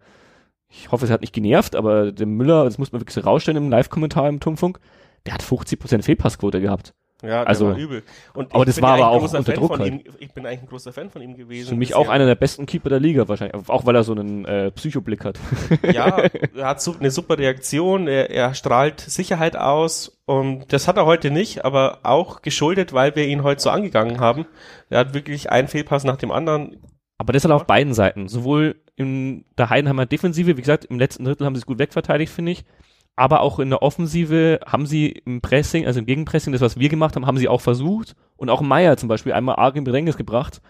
ich hoffe, es hat nicht genervt, aber der Müller, das muss man wirklich so rausstellen im Live-Kommentar im Turmfunk, der hat 50% Fehlpassquote gehabt. Ja, Also- war übel. Und aber das war aber eigentlich auch großer unter Fan Druck von halt. ihm. Ich bin eigentlich ein großer Fan von ihm gewesen. Für mich auch einer der besten Keeper der Liga wahrscheinlich, auch weil er so einen äh, Psychoblick hat. Ja, er hat so eine super Reaktion, er, er strahlt Sicherheit aus und das hat er heute nicht, aber auch geschuldet, weil wir ihn heute so angegangen haben. Er hat wirklich einen Fehlpass nach dem anderen. Aber das hat er auf beiden Seiten. Sowohl in der Heidenheimer Defensive, wie gesagt, im letzten Drittel haben sie es gut wegverteidigt, finde ich. Aber auch in der Offensive haben sie im Pressing, also im Gegenpressing, das, was wir gemacht haben, haben sie auch versucht. Und auch Meier zum Beispiel einmal arg in Bedrängnis gebracht.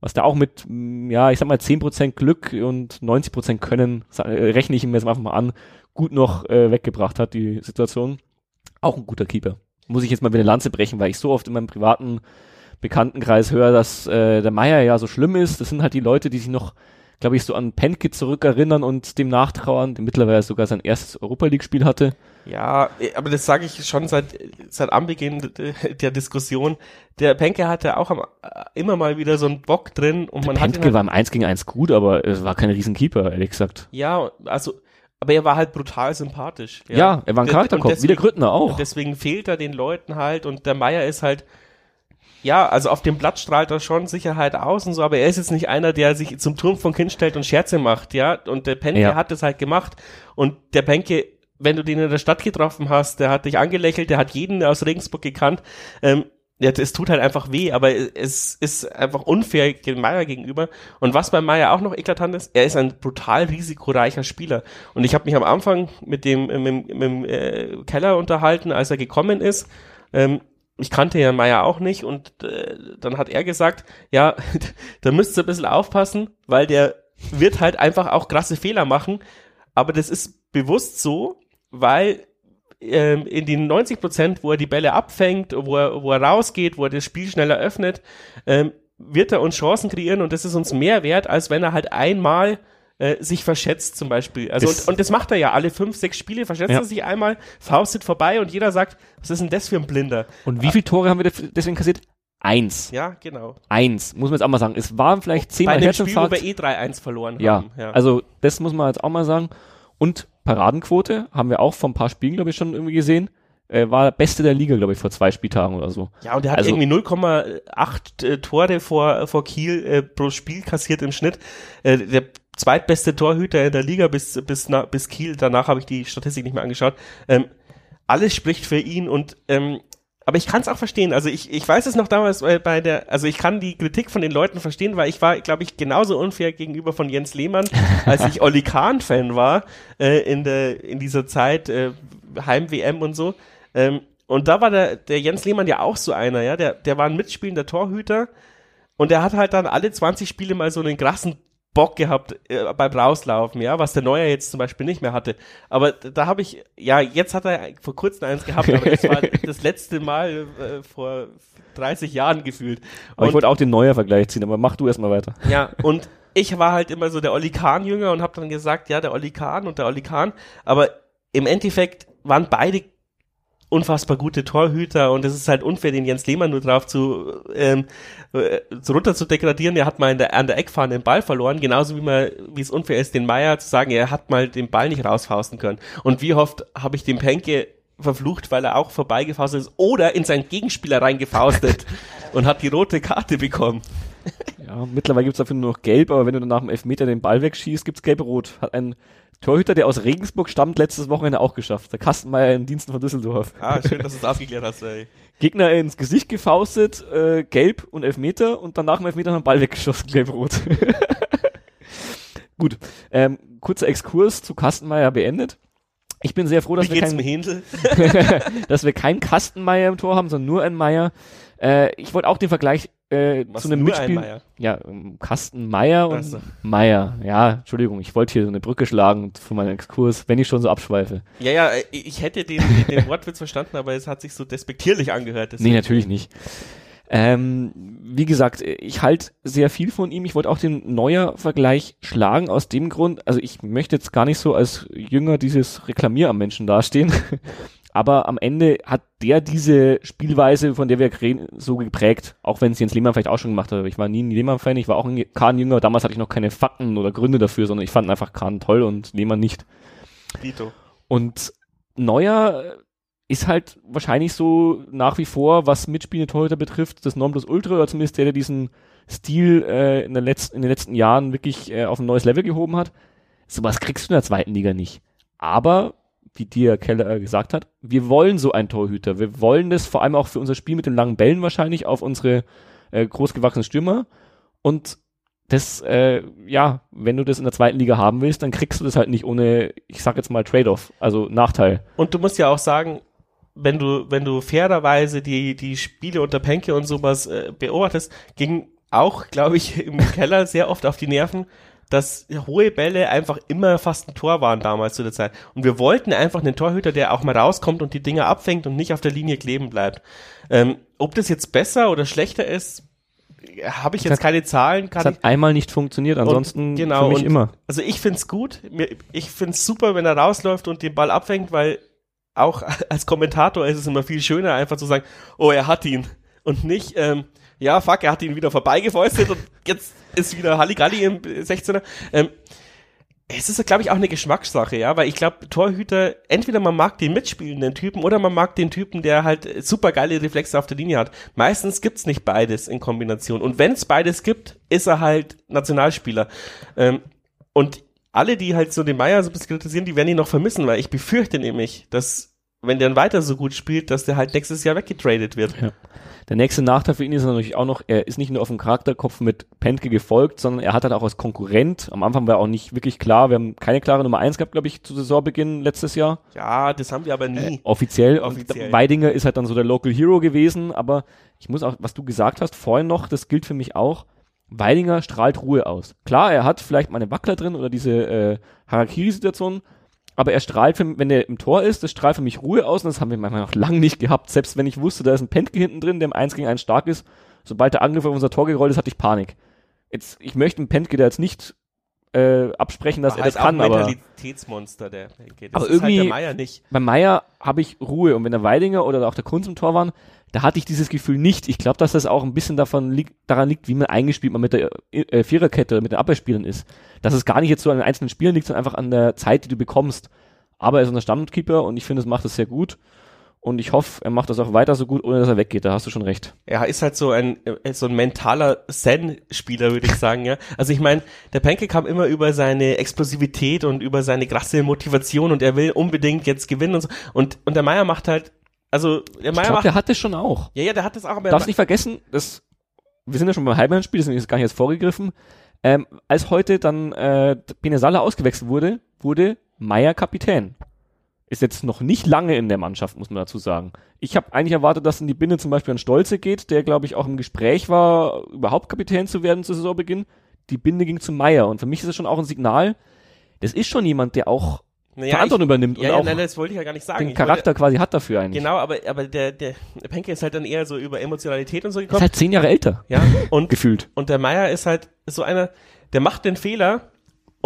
Was da auch mit, mm, ja, ich sag mal 10% Glück und 90% Können, äh, rechne ich ihm jetzt einfach mal an, gut noch äh, weggebracht hat, die Situation. Auch ein guter Keeper. Muss ich jetzt mal wieder eine Lanze brechen, weil ich so oft in meinem privaten Bekanntenkreis höre, dass äh, der Meier ja so schlimm ist. Das sind halt die Leute, die sich noch, glaube ich, so an Penke zurückerinnern und dem nachtrauern, der mittlerweile sogar sein erstes Europa League-Spiel hatte. Ja, aber das sage ich schon seit, seit Anbeginn der Diskussion. Der Penke hatte auch am, immer mal wieder so einen Bock drin und man hat ihn Pentke halt, war im 1 gegen 1 gut, aber es war kein Riesenkeeper, ehrlich gesagt. ja, also, aber er war halt brutal sympathisch. Ja, er war ein Charakterkopf, wie der Grüttner auch. Und deswegen fehlt er den Leuten halt und der Meier ist halt, ja, also auf dem Blatt strahlt er schon Sicherheit aus und so, aber er ist jetzt nicht einer, der sich zum Turm von Kind stellt und Scherze macht, ja. Und der Penke Ja. hat das halt gemacht. Und der Penke, wenn du den in der Stadt getroffen hast, der hat dich angelächelt, der hat jeden aus Regensburg gekannt. Ähm, ja, es tut halt einfach weh, aber es ist einfach unfair dem Meier gegenüber. Und was bei Meier auch noch eklatant ist, er ist ein brutal risikoreicher Spieler. Und ich habe mich am Anfang mit dem, mit, mit dem äh, Keller unterhalten, als er gekommen ist. Ähm, ich kannte ja Meier auch nicht und äh, dann hat er gesagt, ja, da müsst ihr ein bisschen aufpassen, weil der wird halt einfach auch krasse Fehler machen, aber das ist bewusst so, weil ähm, in den 90 Prozent, wo er die Bälle abfängt, wo er, wo er rausgeht, wo er das Spiel schneller öffnet, ähm, wird er uns Chancen kreieren und das ist uns mehr wert, als wenn er halt einmal äh, sich verschätzt zum Beispiel. Also und, und das macht er ja alle fünf, sechs Spiele, verschätzt Ja. er sich einmal, faustet vorbei und jeder sagt, was ist denn das für ein Blinder? Und wie viele Tore haben wir deswegen kassiert? Eins. Ja, genau. Eins, muss man jetzt auch mal sagen. Es waren vielleicht Bei zehnmal dem Spiel, wo wir eh 3-1 verloren Ja, haben. Ja, also das muss man jetzt auch mal sagen. Und Paradenquote haben wir auch vor ein paar Spielen, glaube ich, schon irgendwie gesehen. Äh, war der Beste der Liga, glaube ich, vor zwei Spieltagen oder so. ja und er hat also- irgendwie 0,8 äh, Tore vor, vor Kiel äh, pro Spiel kassiert im Schnitt. Äh, der zweitbeste Torhüter in der Liga bis, bis, na, bis Kiel. Danach habe ich die Statistik nicht mehr angeschaut. Ähm, alles spricht für ihn und ähm, aber ich kann es auch verstehen. Also ich, ich weiß es noch damals bei, bei der, also ich kann die Kritik von den Leuten verstehen, weil ich war, glaube ich, genauso unfair gegenüber von Jens Lehmann, als ich Olli Kahn-Fan war äh, in der in dieser Zeit äh, Heim-WM und so. Ähm, und da war der, der Jens Lehmann ja auch so einer, ja, der, der war ein mitspielender Torhüter und der hat halt dann alle 20 Spiele mal so einen krassen Bock gehabt äh, beim Rauslaufen, ja, was der Neuer jetzt zum Beispiel nicht mehr hatte. Aber da habe ich, ja, jetzt hat er vor kurzem eins gehabt, aber das war das letzte Mal äh, vor 30 Jahren gefühlt. Aber ich Und- wollte auch den Neuer-Vergleich ziehen, aber mach du erstmal weiter. ja, und ich war halt immer so der Olli Kahn-Jünger und habe dann gesagt, ja, der Olli Kahn und der Olli Kahn. Aber im Endeffekt waren beide unfassbar gute Torhüter und es ist halt unfair, den Jens Lehmann nur drauf zu, ähm, äh, runter zu degradieren. Er hat mal der, an der Eckfahne den Ball verloren, genauso wie man, wie es unfair ist, den Meier zu sagen, er hat mal den Ball nicht rausfausten können. Und wie oft habe ich den Penke verflucht, weil er auch vorbeigefaustet ist oder in seinen Gegenspieler reingefaustet und hat die rote Karte bekommen. Ja, mittlerweile gibt's dafür nur noch gelb, aber wenn du dann nach dem Elfmeter den Ball wegschießt, gibt's gelb-rot. Hat ein Torhüter, der aus Regensburg stammt, letztes Wochenende auch geschafft. Der Kastenmeier in Diensten von Düsseldorf. Ah, schön, dass du es aufgeklärt hast, ey. Gegner ins Gesicht gefaustet, äh, gelb und Elfmeter und dann nach dem Elfmeter noch einen Ball weggeschossen, gelb-rot. Gut, ähm, kurzer Exkurs zu Kastenmeier beendet. Ich bin sehr froh, dass wir, geht's kein, dem Händel? dass wir keinen Kastenmeier im Tor haben, sondern nur einen Meier. Äh, ich wollte auch den Vergleich äh, zu einem ein Mitspiel. Meier? Ja, ähm, Kastenmeier und Ach so. Meier. Ja, Entschuldigung, ich wollte hier so eine Brücke schlagen für meinen Exkurs, wenn ich schon so abschweife. Ja, ja, äh, ich hätte den, den Wortwitz verstanden, aber es hat sich so despektierlich angehört. Nee, deswegen- natürlich nicht. Ähm, wie gesagt, ich halte sehr viel von ihm. Ich wollte auch den Neuer-Vergleich schlagen aus dem Grund, also ich möchte jetzt gar nicht so als Jünger dieses Reklamier am Menschen dastehen, aber am Ende hat der diese Spielweise, von der wir reden, so geprägt, auch wenn es Jens Lehmann vielleicht auch schon gemacht hat. Ich war nie ein Lehmann-Fan, ich war auch ein Kahn-Jünger, damals hatte ich noch keine Fakten oder Gründe dafür, sondern ich fand einfach Kahn toll und Lehmann nicht. Dito. Und Neuer ist halt wahrscheinlich so nach wie vor, was mitspielende Torhüter betrifft, das Nonplusultra oder zumindest der, der diesen Stil äh, in, letzten, in den letzten Jahren wirklich äh, auf ein neues Level gehoben hat. Sowas kriegst du in der zweiten Liga nicht. Aber, wie dir Keller äh, gesagt hat, wir wollen so einen Torhüter. Wir wollen das vor allem auch für unser Spiel mit den langen Bällen wahrscheinlich auf unsere äh, großgewachsenen Stürmer. Und das, äh, ja, wenn du das in der zweiten Liga haben willst, dann kriegst du das halt nicht ohne, ich sag jetzt mal Trade-off, also Nachteil. Und du musst ja auch sagen, wenn du, wenn du fairerweise die, die Spiele unter Penke und sowas äh, beobachtest, ging auch, glaube ich, im Keller sehr oft auf die Nerven, dass hohe Bälle einfach immer fast ein Tor waren damals zu der Zeit. Und wir wollten einfach einen Torhüter, der auch mal rauskommt und die Dinger abfängt und nicht auf der Linie kleben bleibt. Ähm, ob das jetzt besser oder schlechter ist, habe ich jetzt keine Zahlen, Es kann ich hat einmal nicht funktioniert, ansonsten Und- genau, für mich immer. Also ich find's gut. Ich find's super, wenn er rausläuft und den Ball abfängt, weil auch als Kommentator ist es immer viel schöner, einfach zu sagen, oh, er hat ihn. Und nicht, ähm, ja, fuck, er hat ihn wieder vorbeigefäustet und jetzt ist wieder Halligalli im 16er. Ähm, es ist, glaube ich, auch eine Geschmackssache, ja, weil ich glaube, Torhüter, entweder man mag den mitspielenden Typen oder man mag den Typen, der halt super geile Reflexe auf der Linie hat. Meistens gibt's nicht beides in Kombination. Und wenn es beides gibt, ist er halt Nationalspieler. Ähm, und alle, die halt so den Meier so ein bisschen kritisieren, die werden ihn noch vermissen, weil ich befürchte nämlich, dass wenn der weiter so gut spielt, dass der halt nächstes Jahr weggetradet wird. Ja. Der nächste Nachteil für ihn ist natürlich auch noch, er ist nicht nur auf dem Charakterkopf mit Pentke gefolgt, sondern er hat halt auch als Konkurrent, am Anfang war auch nicht wirklich klar, wir haben keine klare Nummer eins gehabt, glaube ich, zu Saisonbeginn letztes Jahr. Ja, das haben wir aber nie. Äh, offiziell. Offiziell. Weidinger ist halt dann so der Local Hero gewesen, aber ich muss auch, was du gesagt hast vorhin noch, das gilt für mich auch, Weidinger strahlt Ruhe aus. Klar, er hat vielleicht mal einen Wackler drin oder diese äh, Harakiri-Situation, aber er strahlt, für, wenn er im Tor ist, das strahlt für mich Ruhe aus und das haben wir manchmal noch lange nicht gehabt. Selbst wenn ich wusste, da ist ein Pentke hinten drin, der im 1 gegen 1 stark ist, sobald der Angriff auf unser Tor gerollt ist, hatte ich Panik. Jetzt, ich möchte dem Pentke da jetzt nicht äh, absprechen, dass Aber er das kann, aber Mentalitätsmonster, der Henke. Das Aber ist halt irgendwie- der Meier nicht. bei Meier habe ich Ruhe und wenn der Weidinger oder auch der Kunz im Tor waren, da hatte ich dieses Gefühl nicht. Ich glaube, dass das auch ein bisschen davon liegt, daran liegt, wie man eingespielt man mit der äh, Viererkette oder mit den Abwehrspielern ist. Dass es gar nicht jetzt so an den einzelnen Spielern liegt, sondern einfach an der Zeit, die du bekommst. Aber er ist unser Stammkeeper und ich finde, es macht das sehr gut. Und ich hoffe, er macht das auch weiter so gut, ohne dass er weggeht. Da hast du schon recht. Er ist halt so ein, äh, so ein mentaler Zen-Spieler, würde ich sagen, ja. Also ich meine, der Penke kam immer über seine Explosivität und über seine krasse Motivation und er will unbedingt jetzt gewinnen und so. Und, und der Meier macht halt, also der Ich Meier glaube, macht, der hat das schon auch. ja, ja, der hat das auch, aber er Darfst nicht vergessen, das, wir sind ja schon beim Halbmannspiel, deswegen ist es gar nicht jetzt vorgegriffen. Ähm, als heute dann äh, Benesalla ausgewechselt wurde, wurde Meier Kapitän. Ist jetzt noch nicht lange in der Mannschaft, muss man dazu sagen. Ich habe eigentlich erwartet, dass in die Binde zum Beispiel an Stolze geht, der, glaube ich, auch im Gespräch war, überhaupt Kapitän zu werden zu Saisonbeginn. Die Binde ging zu Meier. Und für mich ist das schon auch ein Signal, das ist schon jemand, der auch naja, Verantwortung übernimmt ja, und ja, auch nein, das wollte ich ja gar nicht sagen. den Ich Charakter quasi hat dafür Wollte, eigentlich. genau, aber, aber der, der, Penke ist halt dann eher so über Emotionalität und so Ist gekommen. halt zehn Jahre älter, Ja, und gefühlt. Und der Meier ist halt so einer, der macht den Fehler.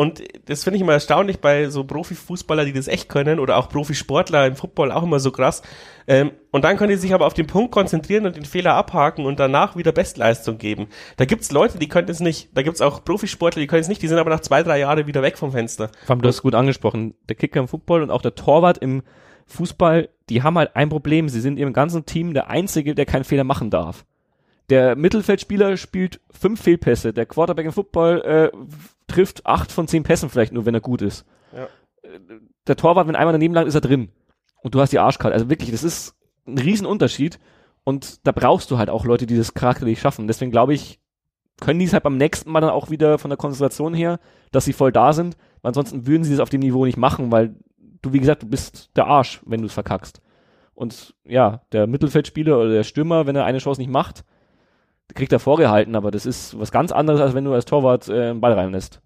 Und das finde ich immer erstaunlich bei so Profifußballer, die das echt können, oder auch Profisportler im Football auch immer so krass. Ähm, und dann können die sich aber auf den Punkt konzentrieren und den Fehler abhaken und danach wieder Bestleistung geben. Da gibt's Leute, die können es nicht. Da gibt's auch Profisportler, die können es nicht, die sind aber nach zwei, drei Jahren wieder weg vom Fenster. Allem, du hast gut angesprochen. Der Kicker im Football und auch der Torwart im Fußball, die haben halt ein Problem. Sie sind im ganzen Team der Einzige, der keinen Fehler machen darf. Der Mittelfeldspieler spielt fünf Fehlpässe. Der Quarterback im Football äh, trifft acht von zehn Pässen vielleicht nur, wenn er gut ist. Ja. Der Torwart, wenn einmal daneben langt, ist er drin. Und du hast die Arschkarte. Also wirklich, das ist ein Riesenunterschied. Und da brauchst du halt auch Leute, die das charakterlich schaffen. Deswegen glaube ich, können die es halt beim nächsten Mal dann auch wieder von der Konzentration her, dass sie voll da sind. Weil ansonsten würden sie das auf dem Niveau nicht machen, weil du, wie gesagt, du bist der Arsch, wenn du es verkackst. Und ja, der Mittelfeldspieler oder der Stürmer, wenn er eine Chance nicht macht, kriegt er vorgehalten, aber das ist was ganz anderes, als wenn du als Torwart äh, einen Ball reinlässt.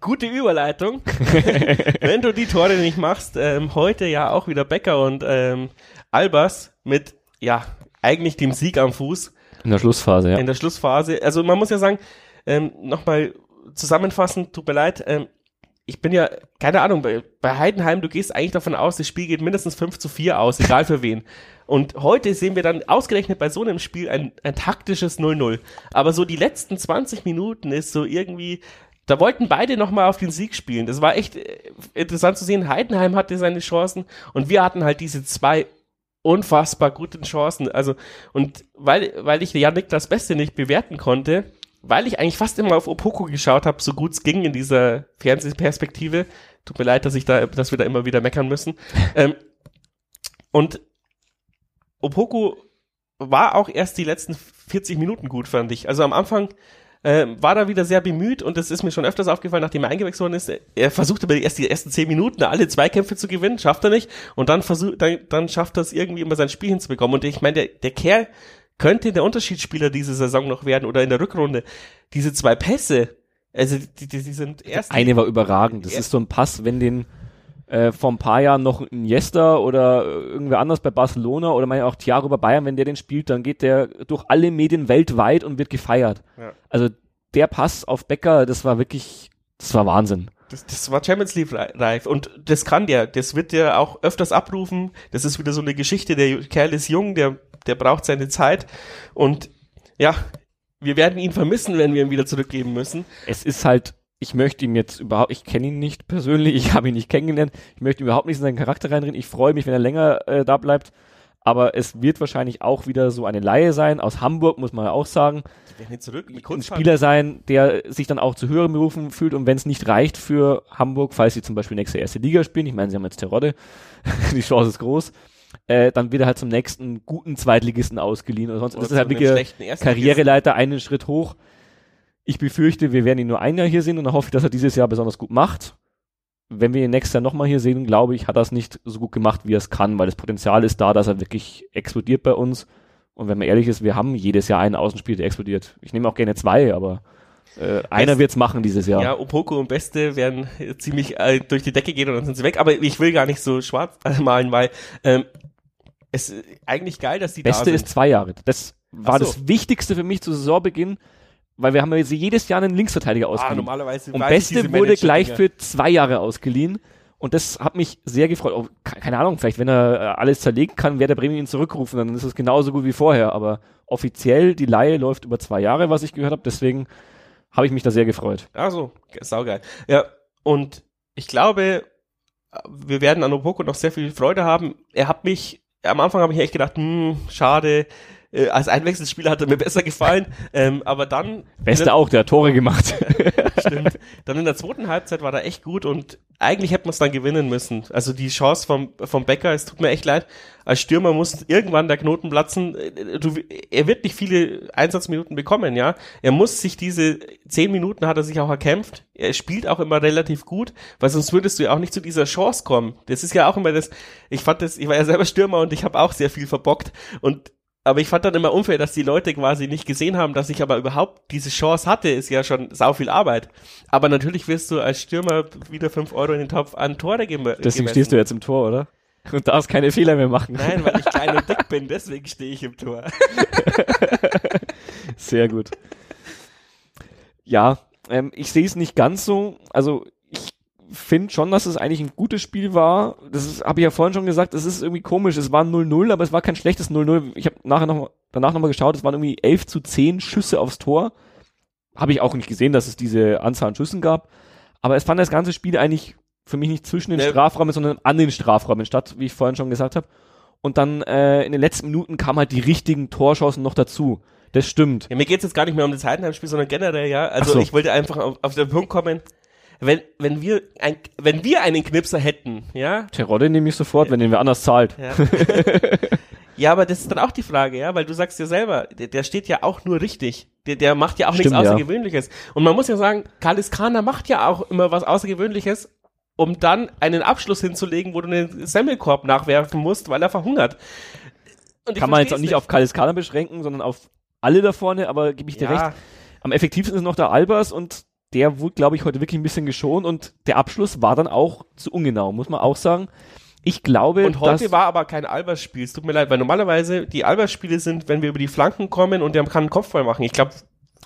Gute Überleitung. Wenn du die Tore nicht machst, ähm, heute ja auch wieder Becker und ähm, Albers mit, ja, eigentlich dem Sieg am Fuß. In der Schlussphase, ja. in der Schlussphase. Also man muss ja sagen, ähm, nochmal zusammenfassend, tut mir leid, ähm, ich bin ja, keine Ahnung, bei, bei Heidenheim, du gehst eigentlich davon aus, das Spiel geht mindestens 5 zu 4 aus, egal für wen. Und heute sehen wir dann ausgerechnet bei so einem Spiel ein, ein taktisches 0-0. Aber so die letzten 20 Minuten ist so irgendwie, da wollten beide nochmal auf den Sieg spielen. Das war echt äh, interessant zu sehen. Heidenheim hatte seine Chancen und wir hatten halt diese zwei unfassbar guten Chancen. Also, und weil, weil ich Janik das Beste nicht bewerten konnte, weil ich eigentlich fast immer auf Opoko geschaut habe, so gut es ging in dieser Fernsehperspektive. Tut mir leid, dass ich da, dass wir da immer wieder meckern müssen. ähm, und Opoko war auch erst die letzten 40 Minuten gut, fand ich. Also am Anfang äh, war er wieder sehr bemüht und das ist mir schon öfters aufgefallen, nachdem er eingewechselt worden ist. Er versucht aber erst die ersten 10 Minuten alle Zweikämpfe zu gewinnen, schafft er nicht. Und dann versucht, dann, dann schafft er es irgendwie immer sein Spiel hinzubekommen. Und ich meine, der, der Kerl könnte der Unterschiedsspieler diese Saison noch werden oder in der Rückrunde. Diese zwei Pässe, also die, die, die sind erst. Eine war überragend. Das ist so ein Pass, wenn den äh, vor ein paar Jahren noch ein Iniesta oder äh, irgendwer anders bei Barcelona oder meine auch Thiago bei Bayern, wenn der den spielt, dann geht der durch alle Medien weltweit und wird gefeiert. Ja. Also der Pass auf Becker, das war wirklich, das war Wahnsinn. Das, das war Champions League reif und das kann der. Das wird der auch öfters abrufen. Das ist wieder so eine Geschichte. Der Kerl ist jung, der, der braucht seine Zeit und ja, wir werden ihn vermissen, wenn wir ihn wieder zurückgeben müssen. Es ist halt ich möchte ihm jetzt überhaupt, ich kenne ihn nicht persönlich, ich habe ihn nicht kennengelernt, ich möchte überhaupt nicht in seinen Charakter reinreden. Ich freue mich, wenn er länger äh, da bleibt. Aber es wird wahrscheinlich auch wieder so eine Laie sein. Aus Hamburg muss man ja auch sagen. Zurück, ein Spieler sein, der sich dann auch zu höheren Berufen fühlt und wenn es nicht reicht für Hamburg, falls sie zum Beispiel nächste erste Liga spielen, ich meine, sie haben jetzt Terodde, die Chance ist groß, äh, dann wird er halt zum nächsten guten Zweitligisten ausgeliehen oder sonst. Oder das ist halt wirklich Karriereleiter einen Schritt hoch. Ich befürchte, wir werden ihn nur ein Jahr hier sehen und dann hoffe ich, dass er dieses Jahr besonders gut macht. Wenn wir ihn nächstes Jahr nochmal hier sehen, glaube ich, hat er es nicht so gut gemacht, wie er es kann, weil das Potenzial ist da, dass er wirklich explodiert bei uns. Und wenn man ehrlich ist, wir haben jedes Jahr einen Außenspiel, der explodiert. Ich nehme auch gerne zwei, aber äh, einer wird es machen dieses Jahr. Ja, Opoko und Beste werden ziemlich äh, durch die Decke gehen und dann sind sie weg. Aber ich will gar nicht so schwarz malen, weil ähm, es ist eigentlich geil, dass die Beste da sind. ist zwei Jahre. Das war so. das Wichtigste für mich zu Saisonbeginn, weil wir haben jetzt jedes Jahr einen Linksverteidiger ah, ausgeliehen. Ah, normalerweise und Beste wurde gleich für zwei Jahre ausgeliehen. Und das hat mich sehr gefreut. Oh, keine Ahnung, vielleicht wenn er äh, alles zerlegen kann, wird der Bremen ihn zurückrufen, dann ist es genauso gut wie vorher. Aber offiziell, die Laie läuft über zwei Jahre, was ich gehört habe. Deswegen habe ich mich da sehr gefreut. Also, saugeil. Ja, und ich glaube, wir werden an Opoko noch sehr viel Freude haben. Er hat mich, am Anfang habe ich echt gedacht, hm, schade, äh, als Einwechselspieler hat er mir besser gefallen, ähm, aber dann... Beste auch, der hat Tore gemacht. Stimmt. Dann in der zweiten Halbzeit war er echt gut und eigentlich hätte man es dann gewinnen müssen. Also die Chance vom, vom Becker, es tut mir echt leid, als Stürmer muss irgendwann der Knoten platzen. Du, er wird nicht viele Einsatzminuten bekommen, ja. Er muss sich diese zehn Minuten hat er sich auch erkämpft. Er spielt auch immer relativ gut, weil sonst würdest du ja auch nicht zu dieser Chance kommen. Das ist ja auch immer das, ich fand das, ich war ja selber Stürmer und ich habe auch sehr viel verbockt und aber ich fand dann immer unfair, dass die Leute quasi nicht gesehen haben, dass ich aber überhaupt diese Chance hatte, ist ja schon sau viel Arbeit. Aber natürlich wirst du als Stürmer wieder fünf Euro in den Topf an Tore geben. Deswegen stehst du jetzt im Tor, oder? Und darfst keine Fehler mehr machen. Nein, weil ich klein und dick bin, deswegen stehe ich im Tor. Sehr gut. Ja, ähm, ich sehe es nicht ganz so. Also finde schon, dass es eigentlich ein gutes Spiel war. Das habe ich ja vorhin schon gesagt, es ist irgendwie komisch. Es war 0-0, aber es war kein schlechtes 0-0. Ich habe nachher noch, danach nochmal geschaut, es waren irgendwie 11 zu 10 Schüsse aufs Tor. Habe ich auch nicht gesehen, dass es diese Anzahl an Schüssen gab. Aber es fand das ganze Spiel eigentlich für mich nicht zwischen den nee. Strafräumen, sondern an den Strafräumen statt, wie ich vorhin schon gesagt habe. Und dann äh, in den letzten Minuten kamen halt die richtigen Torschancen noch dazu. Das stimmt. Ja, mir geht's jetzt gar nicht mehr um das Heidenheim-Spiel, sondern generell, ja. Also so. ich wollte einfach auf, auf den Punkt kommen, wenn, wenn wir ein, wenn wir einen Knipser hätten, ja. Terodde nehme ich sofort, wenn den wer anders zahlt. Ja. ja, aber das ist dann auch die Frage, ja, weil du sagst ja selber, der, der steht ja auch nur richtig. Der, der macht ja auch Stimmt, nichts Außergewöhnliches. Ja. Und man muss ja sagen, Kalis Kana macht ja auch immer was Außergewöhnliches, um dann einen Abschluss hinzulegen, wo du einen Semmelkorb nachwerfen musst, weil er verhungert. Kann man jetzt auch nicht, nicht. auf Kalis Kana beschränken, sondern auf alle da vorne, aber gebe ich dir ja. recht. Am effektivsten ist noch der Albers und der wurde, glaube ich, heute wirklich ein bisschen geschont und der Abschluss war dann auch zu ungenau, muss man auch sagen. Ich glaube, und heute war aber kein Albers-Spiel. Es tut mir leid, weil normalerweise die Albers-Spiele sind, wenn wir über die Flanken kommen und der kann einen Kopfball machen. Ich glaube,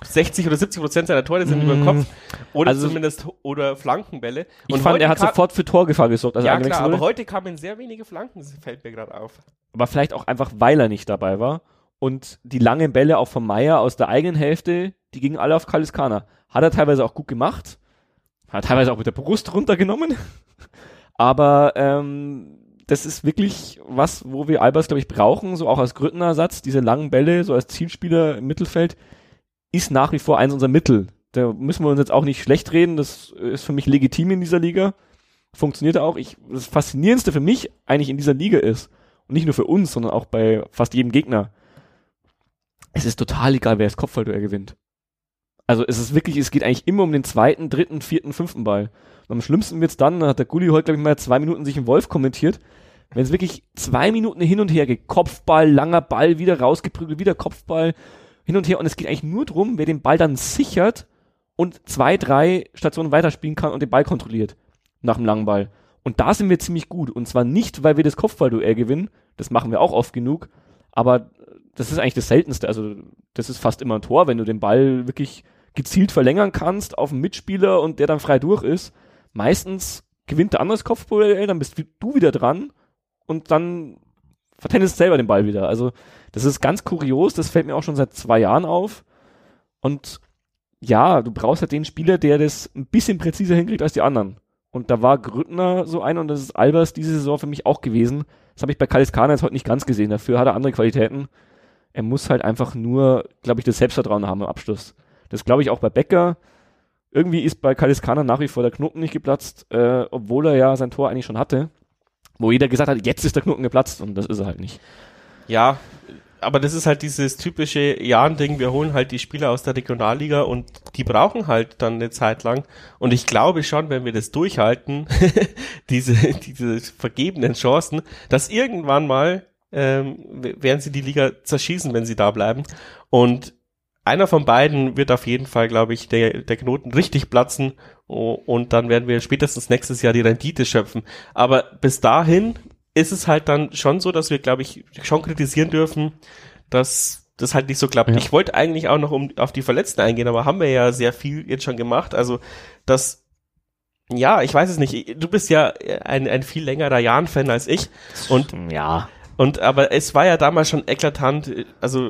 60 oder 70 Prozent seiner Tore sind mm. über den Kopf oder also zumindest oder Flankenbälle. Und ich fand, er hat sofort für Torgefahr gesorgt. Also ja klar, aber heute kamen sehr wenige Flanken, fällt mir gerade auf. Aber vielleicht auch einfach, weil er nicht dabei war und die langen Bälle auch von Meier aus der eigenen Hälfte, die gingen alle auf Kaliskana. Hat er teilweise auch gut gemacht. Hat teilweise auch mit der Brust runtergenommen. Aber ähm, das ist wirklich was, wo wir Albers, glaube ich, brauchen, so auch als Grüttenersatz. Diese langen Bälle, so als Zielspieler im Mittelfeld, ist nach wie vor eins unserer Mittel. Da müssen wir uns jetzt auch nicht schlecht reden. Das ist für mich legitim in dieser Liga. Funktioniert auch. Ich, das Faszinierendste für mich eigentlich in dieser Liga ist, und nicht nur für uns, sondern auch bei fast jedem Gegner, es ist total egal, wer das Kopfballduell gewinnt. Also es ist wirklich, es geht eigentlich immer um den zweiten, dritten, vierten, fünften Ball. Und am schlimmsten wird's dann, da hat der Gulli heute, glaube ich, mal zwei Minuten sich im Wolf kommentiert, wenn es wirklich zwei Minuten hin und her geht, Kopfball, langer Ball, wieder rausgeprügelt, wieder Kopfball, hin und her. Und es geht eigentlich nur drum, wer den Ball dann sichert und zwei, drei Stationen weiterspielen kann und den Ball kontrolliert nach dem langen Ball. Und da sind wir ziemlich gut. Und zwar nicht, weil wir das Kopfballduell gewinnen, das machen wir auch oft genug, aber das ist eigentlich das Seltenste. Also das ist fast immer ein Tor, wenn du den Ball wirklich gezielt verlängern kannst auf einen Mitspieler und der dann frei durch ist. Meistens gewinnt der andere das Kopfball, dann bist du wieder dran und dann vertendest selber den Ball wieder. Also das ist ganz kurios, das fällt mir auch schon seit zwei Jahren auf. Und ja, du brauchst halt den Spieler, der das ein bisschen präziser hinkriegt als die anderen. Und da war Grüttner so einer und das ist Albers diese Saison für mich auch gewesen. Das habe ich bei Kaliskana jetzt heute nicht ganz gesehen. Dafür hat er andere Qualitäten. Er muss halt einfach nur, glaube ich, das Selbstvertrauen haben im Abschluss. Das glaube ich auch bei Becker. Irgendwie ist bei Kaliskana nach wie vor der Knoten nicht geplatzt, äh, obwohl er ja sein Tor eigentlich schon hatte. Wo jeder gesagt hat, jetzt ist der Knoten geplatzt und das ist er halt nicht. Ja, aber das ist halt dieses typische Jahn-Ding, wir holen halt die Spieler aus der Regionalliga und die brauchen halt dann eine Zeit lang. Und ich glaube schon, wenn wir das durchhalten, diese, diese vergebenen Chancen, dass irgendwann mal ähm, werden sie die Liga zerschießen, wenn sie da bleiben. Und einer von beiden wird auf jeden Fall, glaube ich, der, der Knoten richtig platzen und dann werden wir spätestens nächstes Jahr die Rendite schöpfen. Aber bis dahin ist es halt dann schon so, dass wir, glaube ich, schon kritisieren dürfen, dass das halt nicht so klappt. Ja. Ich wollte eigentlich auch noch um auf die Verletzten eingehen, aber haben wir ja sehr viel jetzt schon gemacht. Also das, ja, ich weiß es nicht. Du bist ja ein, ein viel längerer Jahren-Fan als ich. Und ja. Und aber es war ja damals schon eklatant, also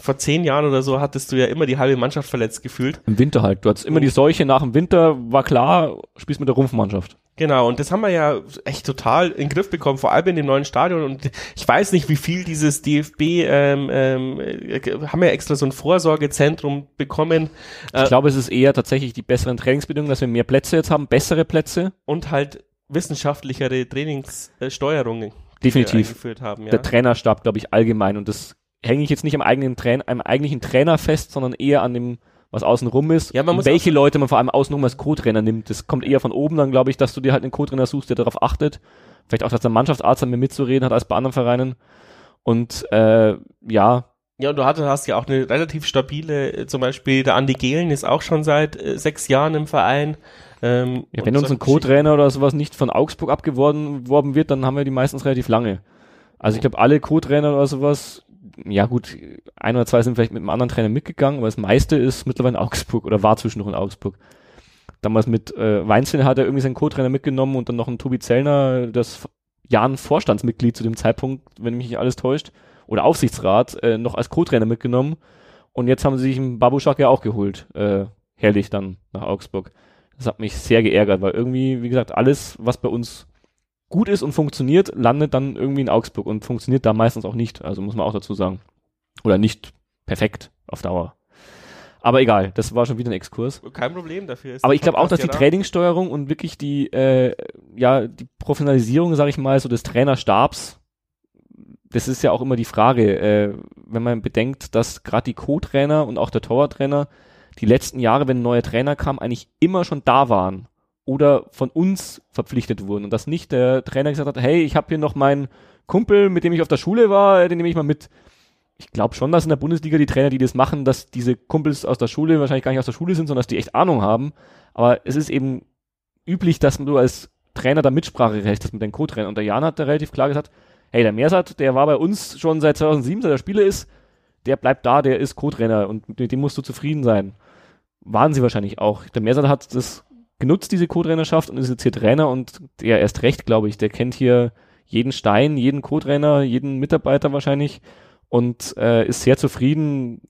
vor zehn Jahren oder so hattest du ja immer die halbe Mannschaft verletzt gefühlt. Im Winter halt. Du hattest immer die Seuche nach dem Winter, war klar, spielst mit der Rumpfmannschaft. Genau, und das haben wir ja echt total in den Griff bekommen, vor allem in dem neuen Stadion. Und ich weiß nicht, wie viel dieses DFB, ähm, ähm, haben ja extra so ein Vorsorgezentrum bekommen. Ich äh, glaube, es ist eher tatsächlich die besseren Trainingsbedingungen, dass wir mehr Plätze jetzt haben, bessere Plätze. Und halt wissenschaftlichere Trainingssteuerungen. Definitiv. Haben, ja. Der Trainerstab, glaube ich, allgemein. Und das hänge ich jetzt nicht am eigenen Trainer, am eigentlichen Trainer fest, sondern eher an dem, was außenrum ist. Ja, man muss welche Leute man vor allem außenrum als Co-Trainer nimmt. Das kommt eher von oben dann, glaube ich, dass du dir halt einen Co-Trainer suchst, der darauf achtet. Vielleicht auch, dass der Mannschaftsarzt dann mehr mitzureden hat als bei anderen Vereinen. Und äh, ja. Ja, und du hattest, hast ja auch eine relativ stabile, äh, zum Beispiel der Andi Gehlen ist auch schon seit äh, sechs Jahren im Verein. Ähm, ja, wenn uns ein Co-Trainer oder sowas nicht von Augsburg abgeworben wird, dann haben wir die meistens relativ lange. Also ich glaube, alle Co-Trainer oder sowas ja gut, ein oder zwei sind vielleicht mit einem anderen Trainer mitgegangen, aber das meiste ist mittlerweile in Augsburg oder war zwischendurch in Augsburg. Damals mit äh, Weinzel hat er irgendwie seinen Co-Trainer mitgenommen und dann noch ein Tobi Zellner, das Jahren Vorstandsmitglied zu dem Zeitpunkt, wenn mich nicht alles täuscht, oder Aufsichtsrat, äh, noch als Co-Trainer mitgenommen. Und jetzt haben sie sich einen Babuschak ja auch geholt, äh, herrlich dann nach Augsburg. Das hat mich sehr geärgert, weil irgendwie, wie gesagt, alles, was bei uns gut ist und funktioniert, landet dann irgendwie in Augsburg und funktioniert da meistens auch nicht. Also muss man auch dazu sagen. Oder nicht perfekt auf Dauer. Aber egal, das war schon wieder ein Exkurs. Kein Problem dafür. Ist Aber ich glaube auch, dass die. Trainingssteuerung und wirklich die, äh, ja, die Professionalisierung, sage ich mal, so des Trainerstabs, das ist ja auch immer die Frage, äh, wenn man bedenkt, dass gerade die Co-Trainer und auch der Torwarttrainer die letzten Jahre, wenn ein neuer Trainer kam, eigentlich immer schon da waren oder von uns verpflichtet wurden und dass nicht der Trainer gesagt hat, hey, ich habe hier noch meinen Kumpel, mit dem ich auf der Schule war, den nehme ich mal mit. Ich glaube schon, dass in der Bundesliga die Trainer, die das machen, dass diese Kumpels aus der Schule wahrscheinlich gar nicht aus der Schule sind, sondern dass die echt Ahnung haben. Aber es ist eben üblich, dass du als Trainer da Mitspracherecht hast mit deinem Co-Trainer. Und der Jan hat da relativ klar gesagt, hey, der Mersat, der war bei uns schon seit 2007, seit er Spieler ist, der bleibt da, der ist Co-Trainer und mit dem musst du zufrieden sein. Waren sie wahrscheinlich auch. Der Mersat hat das genutzt, diese Co-Trainerschaft und ist jetzt hier Trainer und der erst recht, glaube ich, der kennt hier jeden Stein, jeden Co-Trainer, jeden Mitarbeiter wahrscheinlich und äh, ist sehr zufrieden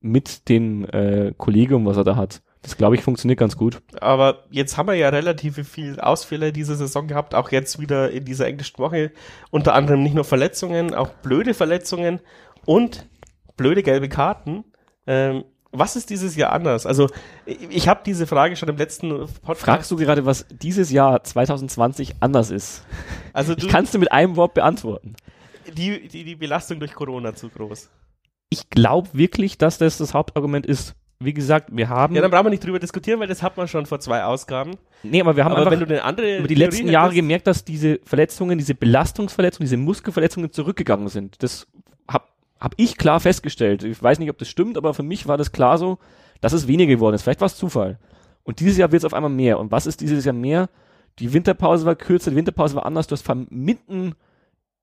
mit dem äh, Kollegium, was er da hat. Das glaube ich funktioniert ganz gut. Aber jetzt haben wir ja relativ viel Ausfälle diese Saison gehabt, auch jetzt wieder in dieser englischen Woche. Unter anderem nicht nur Verletzungen, auch blöde Verletzungen und blöde gelbe Karten. Ähm, was ist dieses Jahr anders? Also ich habe diese Frage schon im letzten Podcast. Fragst du gerade, was dieses Jahr 2020 anders ist? Also du, kannst du mit einem Wort beantworten. Die, die, die Belastung durch Corona zu groß. Ich glaube wirklich, dass das das Hauptargument ist. Wie gesagt, wir haben. Ja, dann brauchen wir nicht drüber diskutieren, weil das hat man schon vor zwei Ausgaben. Nee, aber wir haben aber einfach wenn du eine andere über die Theorie letzten Jahre gemerkt, dass diese Verletzungen, diese Belastungsverletzungen, diese Muskelverletzungen zurückgegangen sind. Das habe ich klar festgestellt. Ich weiß nicht, ob das stimmt, aber für mich war das klar so, dass es weniger geworden ist. Vielleicht war es Zufall. Und dieses Jahr wird es auf einmal mehr. Und was ist dieses Jahr mehr? Die Winterpause war kürzer, die Winterpause war anders. Du hast mitten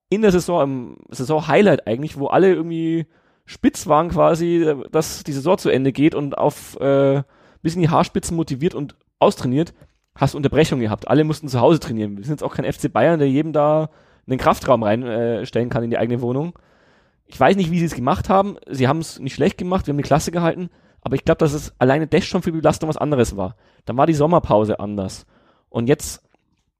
in der Saison, im Saison-Highlight eigentlich, wo alle irgendwie spitz waren quasi, dass die Saison zu Ende geht und auf äh, bisschen die Haarspitzen motiviert und austrainiert, hast Unterbrechung gehabt. Alle mussten zu Hause trainieren. Wir sind jetzt auch kein FC Bayern, der jedem da einen Kraftraum reinstellen äh, kann in die eigene Wohnung. Ich weiß nicht, wie sie es gemacht haben. Sie haben es nicht schlecht gemacht, wir haben die Klasse gehalten. Aber ich glaube, dass es alleine das schon für die Belastung was anderes war. Dann war die Sommerpause anders. Und jetzt,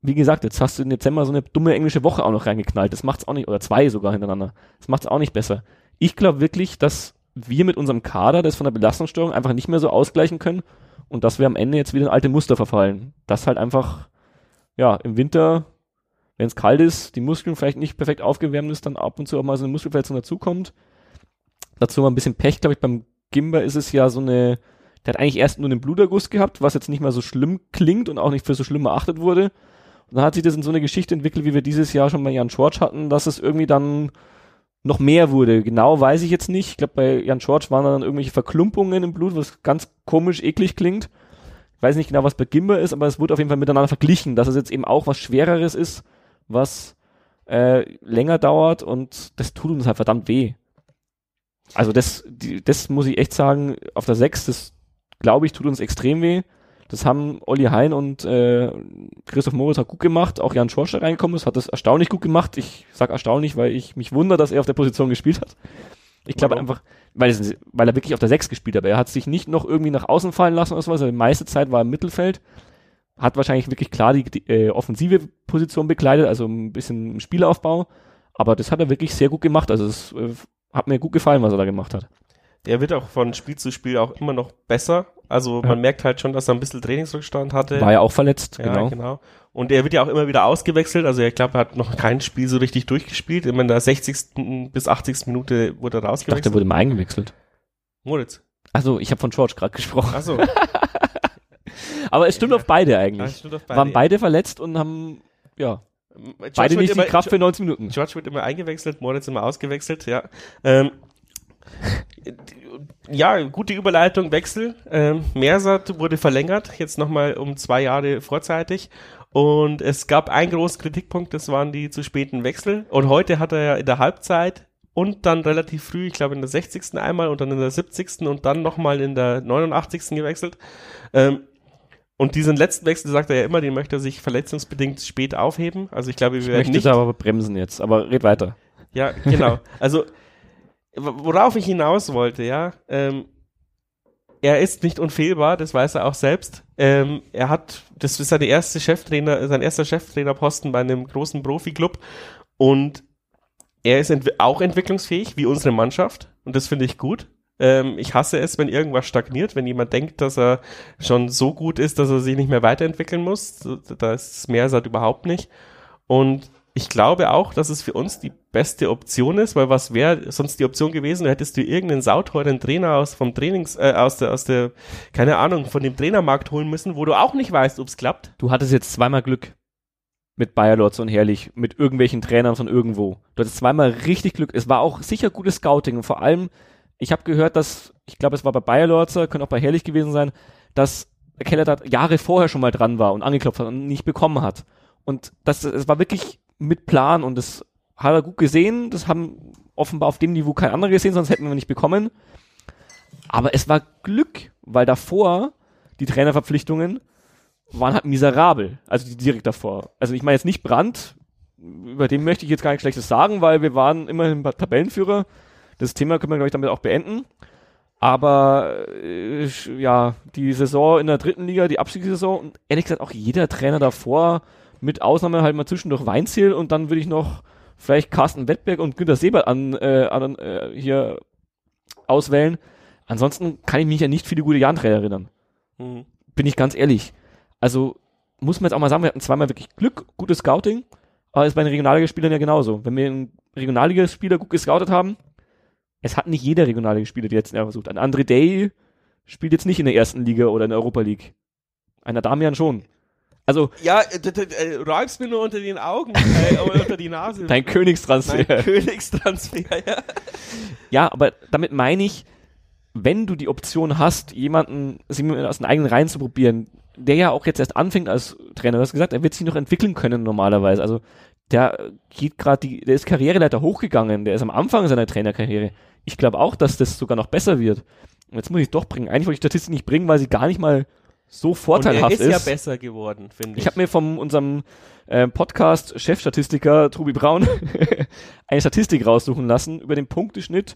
wie gesagt, jetzt hast du im Dezember so eine dumme englische Woche auch noch reingeknallt. Das macht's auch nicht, oder zwei sogar hintereinander. Das macht's auch nicht besser. Ich glaube wirklich, dass wir mit unserem Kader das von der Belastungssteuerung einfach nicht mehr so ausgleichen können und dass wir am Ende jetzt wieder in alte Muster verfallen. Das halt einfach, ja, im Winter, wenn es kalt ist, die Muskeln vielleicht nicht perfekt aufgewärmt ist, dann ab und zu auch mal so eine Muskelverletzung dazukommt. Dazu mal ein bisschen Pech, glaube ich, beim Gimba ist es ja so eine, der hat eigentlich erst nur einen Bluterguss gehabt, was jetzt nicht mal so schlimm klingt und auch nicht für so schlimm erachtet wurde. Und dann hat sich das in so eine Geschichte entwickelt, wie wir dieses Jahr schon bei Jan Schwartz hatten, dass es irgendwie dann noch mehr wurde. Genau weiß ich jetzt nicht. Ich glaube, bei Jan Schwartz waren dann irgendwelche Verklumpungen im Blut, was ganz komisch eklig klingt. Ich weiß nicht genau, was bei Gimba ist, aber es wurde auf jeden Fall miteinander verglichen, dass es jetzt eben auch was Schwereres ist, was äh, länger dauert und das tut uns halt verdammt weh. Also das, die, das muss ich echt sagen, auf der 6, das glaube ich, tut uns extrem weh. Das haben Olli Hein und äh, Christoph Moritz hat gut gemacht. Auch Jan Schorsch reingekommen ist, hat das erstaunlich gut gemacht. Ich sag erstaunlich, weil ich mich wundere, dass er auf der Position gespielt hat. Ich glaube einfach, weil, es, weil er wirklich auf der 6 gespielt hat. Er hat sich nicht noch irgendwie nach außen fallen lassen oder sowas. Die meiste Zeit war im Mittelfeld. Hat wahrscheinlich wirklich klar die, die äh, offensive Position bekleidet, also ein bisschen Spielaufbau. Aber das hat er wirklich sehr gut gemacht. Also es äh, hat mir gut gefallen, was er da gemacht hat. Der wird auch von Spiel zu Spiel auch immer noch besser. Also Ja. man merkt halt schon, dass er ein bisschen Trainingsrückstand hatte. War ja auch verletzt, Ja, genau. genau. Und er wird ja auch immer wieder ausgewechselt. Also ich glaube, er hat noch kein Spiel so richtig durchgespielt. Immer in der 60. bis 80. Minute wurde er Ich dachte, er rausgewechselt. wurde mal eingewechselt. Moritz. Also, ich habe von George gerade gesprochen. Achso. Aber es stimmt auf beide eigentlich. auf Waren beide verletzt und haben, ja, George beide nicht die immer- Kraft für 90 Minuten. George wird immer eingewechselt, Moritz immer ausgewechselt, ja. Ähm, ja, gute Überleitung, Wechsel. Ähm, Mersat wurde verlängert, jetzt nochmal um zwei Jahre vorzeitig. Und es gab einen großen Kritikpunkt, das waren die zu späten Wechsel. Und heute hat er ja in der Halbzeit und dann relativ früh, ich glaube in der 60. einmal und dann in der 70. und dann nochmal in der 89. gewechselt. Ähm, und diesen letzten Wechsel sagt er ja immer, den möchte er sich verletzungsbedingt spät aufheben. Also ich glaube, wir Ich werden möchte nicht es aber bremsen jetzt, aber red weiter. ja, genau. Also, worauf ich hinaus wollte, ja, ähm, er ist nicht unfehlbar, das weiß er auch selbst. Ähm, er hat, das ist seine erste Cheftrainer, sein erster Cheftrainerposten bei einem großen Profiklub und er ist entwi auch entwicklungsfähig, wie unsere Mannschaft und das finde ich gut. Ähm, ich hasse es, wenn irgendwas stagniert, wenn jemand denkt, dass er schon so gut ist, dass er sich nicht mehr weiterentwickeln muss. So, Da ist Meersat überhaupt nicht. Und ich glaube auch, dass es für uns die beste Option ist, weil was wäre sonst die Option gewesen? Da hättest du irgendeinen sauteuren Trainer aus vom Trainings, äh, aus der, aus der, keine Ahnung, von dem Trainermarkt holen müssen, wo du auch nicht weißt, ob es klappt. Du hattest jetzt zweimal Glück mit Bayer Lotz und Herrlich, mit irgendwelchen Trainern von irgendwo. Du hattest zweimal richtig Glück. Es war auch sicher gutes Scouting und vor allem, ich habe gehört, dass, ich glaube, es war bei Bayer Lotzer, könnte auch bei Herrlich gewesen sein, dass Keller da Jahre vorher schon mal dran war und angeklopft hat und nicht bekommen hat. Und das, es war wirklich mit Plan und das hat er gut gesehen. Das haben offenbar auf dem Niveau kein anderer gesehen, sonst hätten wir nicht bekommen. Aber es war Glück, weil davor die Trainerverpflichtungen waren halt miserabel. Also direkt davor. Also ich meine jetzt nicht Brandt, über den möchte ich jetzt gar nichts Schlechtes sagen, weil wir waren immerhin Tabellenführer. Das Thema können wir, glaube ich, damit auch beenden. Aber äh, ja, die Saison in der dritten Liga, die Abstiegssaison und ehrlich gesagt auch jeder Trainer davor, mit Ausnahme halt mal zwischendurch Weinziel und dann würde ich noch vielleicht Carsten Wettberg und Günter Sebert an, äh, an äh, hier auswählen. Ansonsten kann ich mich ja nicht viele gute Jahrentrainer erinnern Mhm. bin ich ganz ehrlich. Also muss man jetzt auch mal sagen, wir hatten zweimal wirklich Glück, gutes Scouting, aber ist bei den Regionalligaspielern ja genauso. Wenn wir einen Regionalligaspieler gut gescoutet haben, es hat nicht jeder Regionalligaspieler die letzten Jahre versucht. Ein André Day spielt jetzt nicht in der ersten Liga oder in der Europa League. Einer Damian schon. Also Ja, äh, äh, räumst mir nur unter den Augen, äh, oder unter die Nase. dein Königstransfer. Mein Königstransfer, ja. Ja, aber damit meine ich, wenn du die Option hast, jemanden aus den eigenen Reihen zu probieren, der ja auch jetzt erst anfängt als Trainer, du hast gesagt, er wird sich noch entwickeln können normalerweise. Also der geht gerade die, der ist Karriereleiter hochgegangen, der ist am Anfang seiner Trainerkarriere. Ich glaube auch, dass das sogar noch besser wird. Und jetzt muss ich doch bringen. Eigentlich wollte ich Statistik nicht bringen, weil sie gar nicht mal so Und er vorteilhaft ist, ja besser geworden, finde ich. ich habe mir von unserem äh, Podcast Chefstatistiker Tobi Braun eine Statistik raussuchen lassen über den Punkteschnitt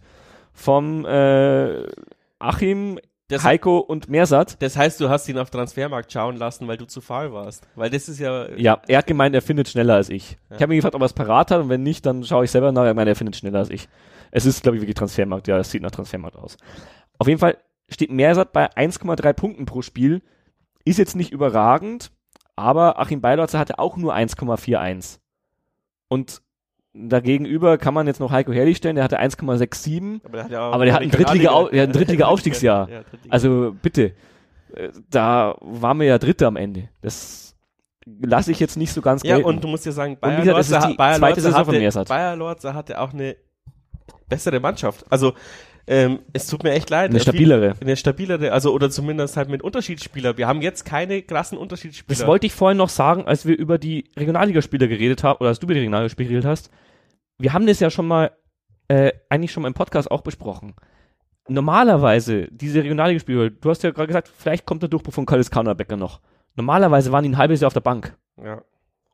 vom äh, Achim Das- Heiko und Mersat. Das heißt, du hast ihn auf Transfermarkt schauen lassen, weil du zu faul warst. Weil das ist ja. Ja, er hat gemeint, er findet schneller als ich. Ja. Ich habe ihn gefragt, ob er es parat hat und wenn nicht, dann schaue ich selber nach. Er meint, er findet schneller als ich. Es ist, glaube ich, wirklich Transfermarkt. Ja, es sieht nach Transfermarkt aus. Auf jeden Fall steht Mersat bei 1,3 Punkten pro Spiel. Ist jetzt nicht überragend, aber Achim Beilorzer hatte auch nur 1,41. Und dagegenüber kann man jetzt noch Heiko Herrlich stellen, der hatte 1,67. Aber der hat, ja Aber der hat ein Drittliga- der hat ein Drittliga-Aufstiegsjahr. Ja, Drittliga. Also bitte, äh, da waren wir ja Dritte am Ende. Das lasse ich jetzt nicht so ganz ja, gelten. und du musst ja sagen, Bayer Lorzer, hatte, hatte auch eine bessere Mannschaft. Also, ähm, es tut mir echt leid. Eine Viel- stabilere. Eine stabilere, also oder zumindest halt mit Unterschiedsspieler. Wir haben jetzt keine krassen Unterschiedsspieler. Das wollte ich vorhin noch sagen, als wir über die Regionalligaspieler geredet haben, oder als du über die Regionalligaspieler geredet hast. Wir haben das ja schon mal, äh, eigentlich schon mal im Podcast auch besprochen. Normalerweise, diese Regionalligaspieler, du hast ja gerade gesagt, vielleicht kommt der Durchbruch von Kalis Becker noch. Normalerweise waren die ein halbes Jahr auf der Bank. ja.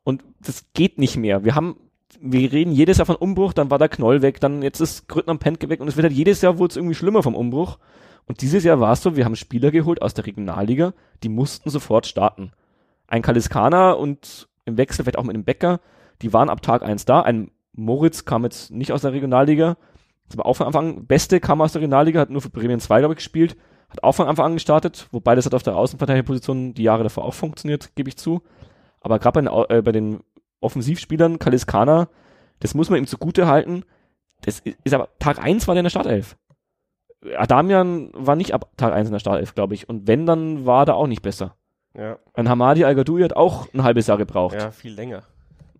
Und das geht nicht mehr. Wir haben, wir reden jedes Jahr von Umbruch, dann war der Knoll weg, dann jetzt ist Grüttner am Pentke weg und es wird halt jedes Jahr es irgendwie schlimmer vom Umbruch. Und dieses Jahr war es so, wir haben Spieler geholt aus der Regionalliga, die mussten sofort starten. Ein Kaliskana und im Wechsel vielleicht auch mit einem Bäcker, die waren ab Tag eins da. Ein Moritz kam jetzt nicht aus der Regionalliga, ist aber auch von Anfang an, Beste kam aus der Regionalliga, hat nur für Bremen 2, glaube ich, gespielt, hat auch von Anfang an gestartet, wobei das hat auf der Außenverteidigerposition die Jahre davor auch funktioniert, gebe ich zu. Aber gerade bei, äh, bei den Offensivspielern, Kaliskana, das muss man ihm zugute halten. Das ist aber, Tag 1 war der in der Startelf. Adamian war nicht ab Tag 1 in der Startelf, glaube ich. Und wenn, dann war er auch nicht besser. Ja, Ein Hamadi Al-Gadoui hat auch ein halbes Jahr gebraucht. ja, viel länger.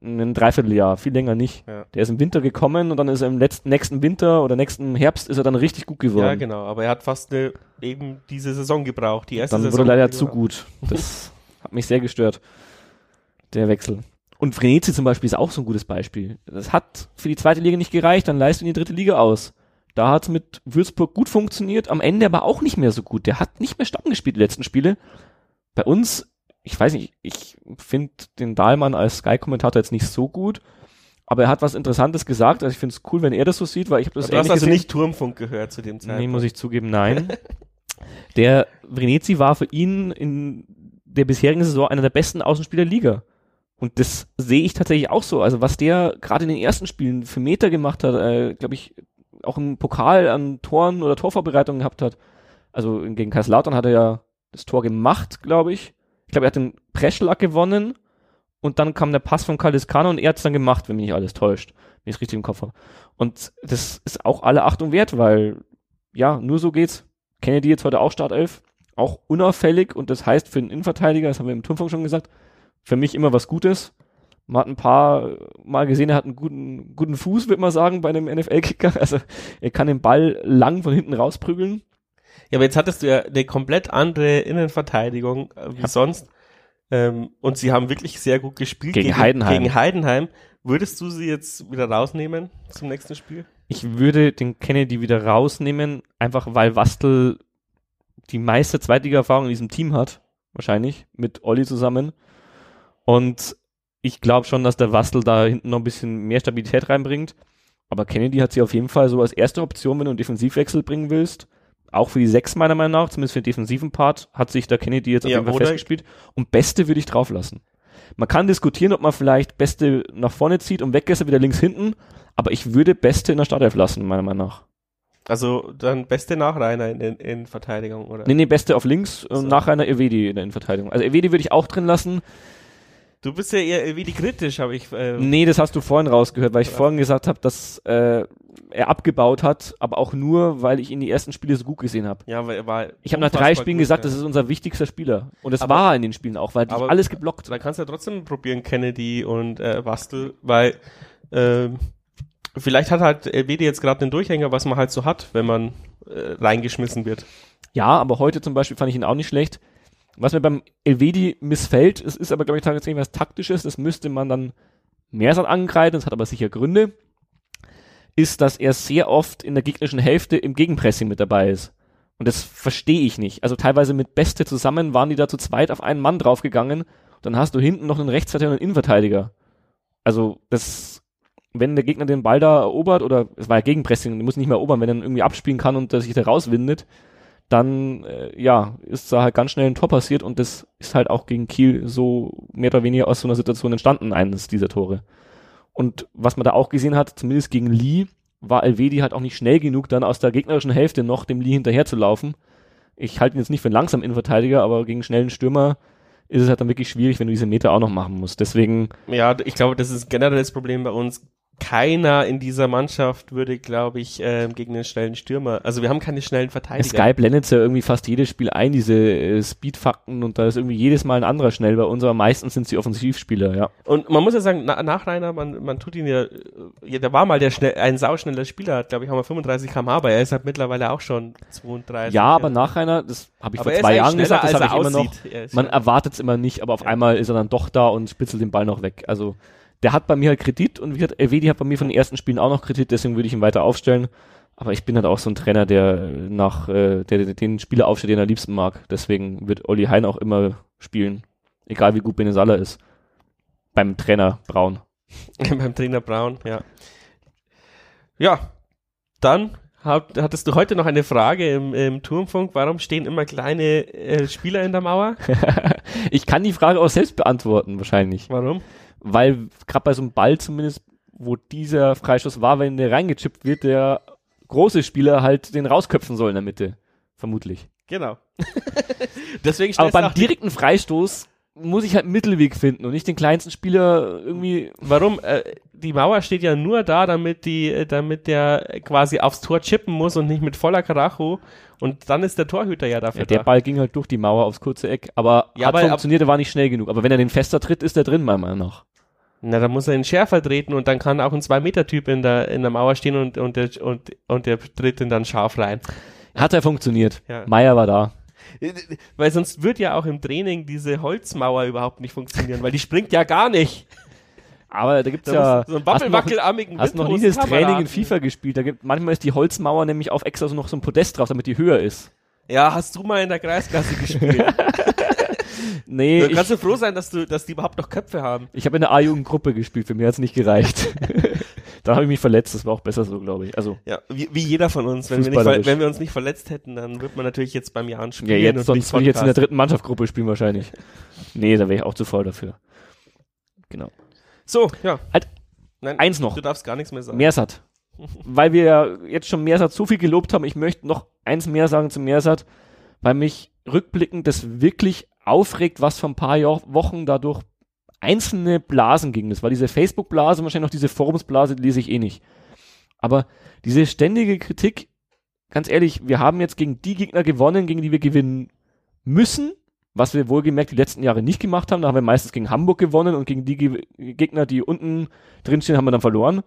Ein Dreivierteljahr, viel länger nicht. Ja. Der ist im Winter gekommen und dann ist er im letzten, nächsten Winter oder nächsten Herbst ist er dann richtig gut geworden. Ja, genau. Aber er hat fast eine, eben diese Saison gebraucht. Die erste Dann Saison. wurde leider die zu gut. Das hat mich sehr gestört, der Wechsel. Und Frenetzi zum Beispiel ist auch so ein gutes Beispiel. Das hat für die zweite Liga nicht gereicht, dann leist du in die dritte Liga aus. Da hat es mit Würzburg gut funktioniert, am Ende aber auch nicht mehr so gut. Der hat nicht mehr Stamm gespielt, die letzten Spiele. Bei uns, ich weiß nicht, ich finde den Dahlmann als Sky-Kommentator jetzt nicht so gut, aber er hat was Interessantes gesagt. Also ich finde es cool, wenn er das so sieht, weil ich habe das Du hast also gesehen. nicht Turmfunk gehört zu dem Zeitpunkt. Nee, muss ich zugeben, nein. der Venezi war für ihn in der bisherigen Saison einer der besten Außenspieler der Liga. Und das sehe ich tatsächlich auch so. Also was der gerade in den ersten Spielen für Meter gemacht hat, äh, glaube ich, auch im Pokal an Toren oder Torvorbereitungen gehabt hat. Also gegen Kaiserslautern hat er ja das Tor gemacht, glaube ich. Ich glaube, er hat den Preschlag gewonnen und dann kam der Pass von Kaliskano und er hat es dann gemacht, wenn mich nicht alles täuscht, wenn ich es richtig im Kopf habe. Und das ist auch alle Achtung wert, weil ja, nur so geht's. Kennedy jetzt heute auch Startelf, auch unauffällig und das heißt für einen Innenverteidiger, das haben wir im Turmfunk schon gesagt, für mich immer was Gutes. Man hat ein paar Mal gesehen, er hat einen guten, guten Fuß, würde man sagen, bei einem NFL-Kicker. Also er kann den Ball lang von hinten rausprügeln. Ja, aber jetzt hattest du ja eine komplett andere Innenverteidigung äh, wie Ja. sonst. Ähm, und sie haben wirklich sehr gut gespielt Gegen Heidenheim. Gegen Heidenheim. Würdest du sie jetzt wieder rausnehmen zum nächsten Spiel? Ich würde den Kennedy wieder rausnehmen, einfach weil Wastel die meiste Zweitliga-Erfahrung in diesem Team hat, wahrscheinlich, mit Olli zusammen. Und ich glaube schon, dass der Wastel da hinten noch ein bisschen mehr Stabilität reinbringt. Aber Kennedy hat sie auf jeden Fall so als erste Option, wenn du einen Defensivwechsel bringen willst. Auch für die Sechs meiner Meinung nach, zumindest für den defensiven Part, hat sich der Kennedy jetzt auf Ja, jeden Fall festgespielt. Und Beste würde ich drauf lassen. Man kann diskutieren, ob man vielleicht Beste nach vorne zieht und Weggesser wieder links hinten. Aber ich würde Beste in der Startelf lassen, meiner Meinung nach. Also dann beste Nachreiner in, in, in Verteidigung, oder? Nee, nee, Beste auf links und So. nachher einer Evedi in der Innenverteidigung. Also Evedi würde ich auch drin lassen. Du bist ja eher wie die kritisch, habe ich. Äh, Nee, das hast du vorhin rausgehört, weil ich vorhin gesagt habe, dass äh, er abgebaut hat, aber auch nur, weil ich ihn die ersten Spiele so gut gesehen habe. Ja, weil er war. Ich habe nach drei Spielen gut, gesagt, ja. das ist unser wichtigster Spieler. Und das Aber- war er in den Spielen auch, weil die aber- alles geblockt. Da kannst du ja trotzdem probieren, Kennedy und äh, Bastel, weil ähm, vielleicht hat halt Elvedi jetzt gerade den Durchhänger, was man halt so hat, wenn man äh, reingeschmissen wird. Ja, aber heute zum Beispiel fand ich ihn auch nicht schlecht. Was mir beim Elvedi missfällt, es ist aber, glaube ich, tatsächlich was Taktisches, das müsste man dann mehr angreifen, das hat aber sicher Gründe, ist, dass er sehr oft in der gegnerischen Hälfte im Gegenpressing mit dabei ist. Und das verstehe ich nicht. Also teilweise mit Beste zusammen waren die da zu zweit auf einen Mann draufgegangen. Dann hast du hinten noch einen Rechtsverteidiger und einen Innenverteidiger. Also das, wenn der Gegner den Ball da erobert, oder es war ja Gegenpressing, der muss nicht mehr erobern, wenn er ihn irgendwie abspielen kann und sich da rauswindet, dann äh, ja, ist da halt ganz schnell ein Tor passiert und das ist halt auch gegen Kiel so mehr oder weniger aus so einer Situation entstanden, eines dieser Tore. Und was man da auch gesehen hat, zumindest gegen Lee, war Elvedi halt auch nicht schnell genug, dann aus der gegnerischen Hälfte noch dem Lee hinterher zu laufen. Ich halte ihn jetzt nicht für einen langsamen Innenverteidiger, aber gegen schnellen Stürmer ist es halt dann wirklich schwierig, wenn du diese Meter auch noch machen musst. Deswegen. Ja, ich glaube, das ist generell das Problem bei uns keiner in dieser Mannschaft würde, glaube ich, äh, gegen einen schnellen Stürmer. Also wir haben keine schnellen Verteidiger. Sky blendet ja irgendwie fast jedes Spiel ein, diese äh, Speedfakten und da ist irgendwie jedes Mal ein anderer schnell bei uns, aber meistens sind sie Offensivspieler, ja. Und man muss ja sagen, na, nach Rainer, man, man tut ihn ja, ja, der war mal der schnell, ein sauschneller Spieler, glaube ich, haben wir 35 km/h, aber er ist halt mittlerweile auch schon 32. Ja, aber nach Rainer, das habe ich aber vor zwei Jahren gesagt, das habe ich immer noch, man erwartet es immer nicht, aber auf ja. einmal ist er dann doch da und spitzelt den Ball noch weg. Also der hat bei mir halt Kredit und wie gesagt, Elvedi hat bei mir von den ersten Spielen auch noch Kredit, deswegen würde ich ihn weiter aufstellen. Aber ich bin halt auch so ein Trainer, der nach äh, der, den Spieler aufstellt, den er liebsten mag. Deswegen wird Olli Hein auch immer spielen. Egal wie gut Benesala ist. Beim Trainer Braun. Beim Trainer Braun, ja. Ja, dann hat, hattest du heute noch eine Frage im, im Turmfunk. Warum stehen immer kleine äh, Spieler in der Mauer? ich kann die Frage auch selbst beantworten, wahrscheinlich. Warum? Weil gerade bei so einem Ball zumindest, wo dieser Freistoß war, wenn der reingechippt wird, der große Spieler halt den rausköpfen soll in der Mitte. Vermutlich. Genau. Deswegen Aber beim direkten Freistoß muss ich halt einen Mittelweg finden und nicht den kleinsten Spieler irgendwie. Warum? Äh, die Mauer steht ja nur da, damit die, äh, damit der quasi aufs Tor chippen muss und nicht mit voller Karacho. Und dann ist der Torhüter ja dafür ja, der da. Ball ging halt durch die Mauer aufs kurze Eck, aber ja, hat aber, funktioniert, er war nicht schnell genug. Aber wenn er den fester tritt, ist er drin, meiner Meinung nach. Na, dann muss er ihn schärfer treten und dann kann auch ein 2-Meter-Typ in der, in der Mauer stehen und, und, der, und, und der tritt ihn dann scharf rein. Hat er funktioniert. Ja. Meier war da. Weil sonst wird ja auch im Training diese Holzmauer überhaupt nicht funktionieren, weil die springt ja gar nicht. Aber da gibt's da ja. So einen wackelwackelarmigen Hast noch nie das Training in FIFA gespielt? Da gibt, manchmal ist die Holzmauer nämlich auf extra so noch so ein Podest drauf, damit die höher ist. Ja, hast du mal in der Kreisklasse gespielt? nee. Da kannst du froh sein, dass du, dass die überhaupt noch Köpfe haben. Ich habe in der A-Jugendgruppe gespielt, für mich hat's nicht gereicht. da habe ich mich verletzt, das war auch besser so, glaube ich. Also ja, wie, wie jeder von uns. Wenn wir, nicht, wenn wir uns nicht verletzt hätten, dann wird man natürlich jetzt beim Jahren spielen. Ja, jetzt, sonst würde ich jetzt in der dritten Mannschaftsgruppe spielen wahrscheinlich. nee, da wäre ich auch zu voll dafür. Genau. So, ja. Halt, Nein, eins noch. Du darfst gar nichts mehr sagen. Meersat. weil wir ja jetzt schon Meersat so viel gelobt haben, ich möchte noch eins mehr sagen zu Meersat, weil mich rückblickend das wirklich aufregt, was vor ein paar Jahr, Wochen dadurch einzelne Blasen ging. Das war diese Facebook-Blase, wahrscheinlich noch diese Forumsblase, die lese ich eh nicht. Aber diese ständige Kritik, ganz ehrlich, wir haben jetzt gegen die Gegner gewonnen, gegen die wir gewinnen müssen, was wir wohlgemerkt die letzten Jahre nicht gemacht haben. Da haben wir meistens gegen Hamburg gewonnen und gegen die Ge Gegner, die unten drinstehen, haben wir dann verloren.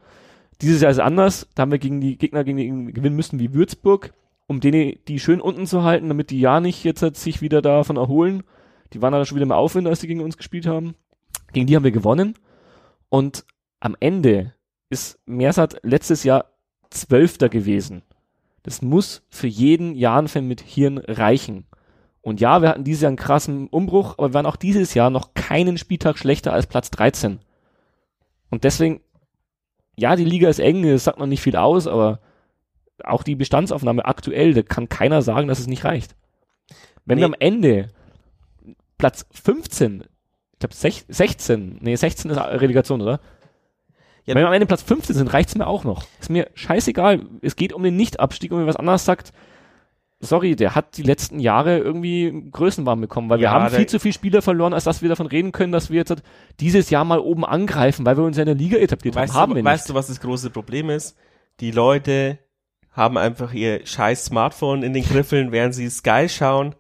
Dieses Jahr ist anders. Da haben wir gegen die Gegner gegen die gewinnen müssen wie Würzburg, um denen, die schön unten zu halten, damit die ja nicht jetzt halt sich wieder davon erholen. Die waren dann schon wieder im Aufwind, als sie gegen uns gespielt haben. Gegen die haben wir gewonnen. Und am Ende ist Mersat letztes Jahr Zwölfter gewesen. Das muss für jeden Jahrenfan mit Hirn reichen. Und ja, wir hatten dieses Jahr einen krassen Umbruch, aber wir waren auch dieses Jahr noch keinen Spieltag schlechter als Platz 13. Und deswegen, ja, die Liga ist eng, es sagt noch nicht viel aus, aber auch die Bestandsaufnahme aktuell, da kann keiner sagen, dass es nicht reicht. Wenn nee. wir am Ende Platz 15, ich glaube 16, nee, 16 ist Relegation, oder? Ja, Wenn wir am Ende Platz 15 sind, reicht's mir auch noch. Ist mir scheißegal. Es geht um den Nichtabstieg und wenn was anderes sagt, sorry, der hat die letzten Jahre irgendwie Größenwahn bekommen, weil ja, wir haben viel zu viele Spieler verloren, als dass wir davon reden können, dass wir jetzt dieses Jahr mal oben angreifen, weil wir uns ja in der Liga etabliert weißt haben. Du, haben weißt du, was das große Problem ist? Die Leute haben einfach ihr scheiß Smartphone in den Griffeln, während sie Sky schauen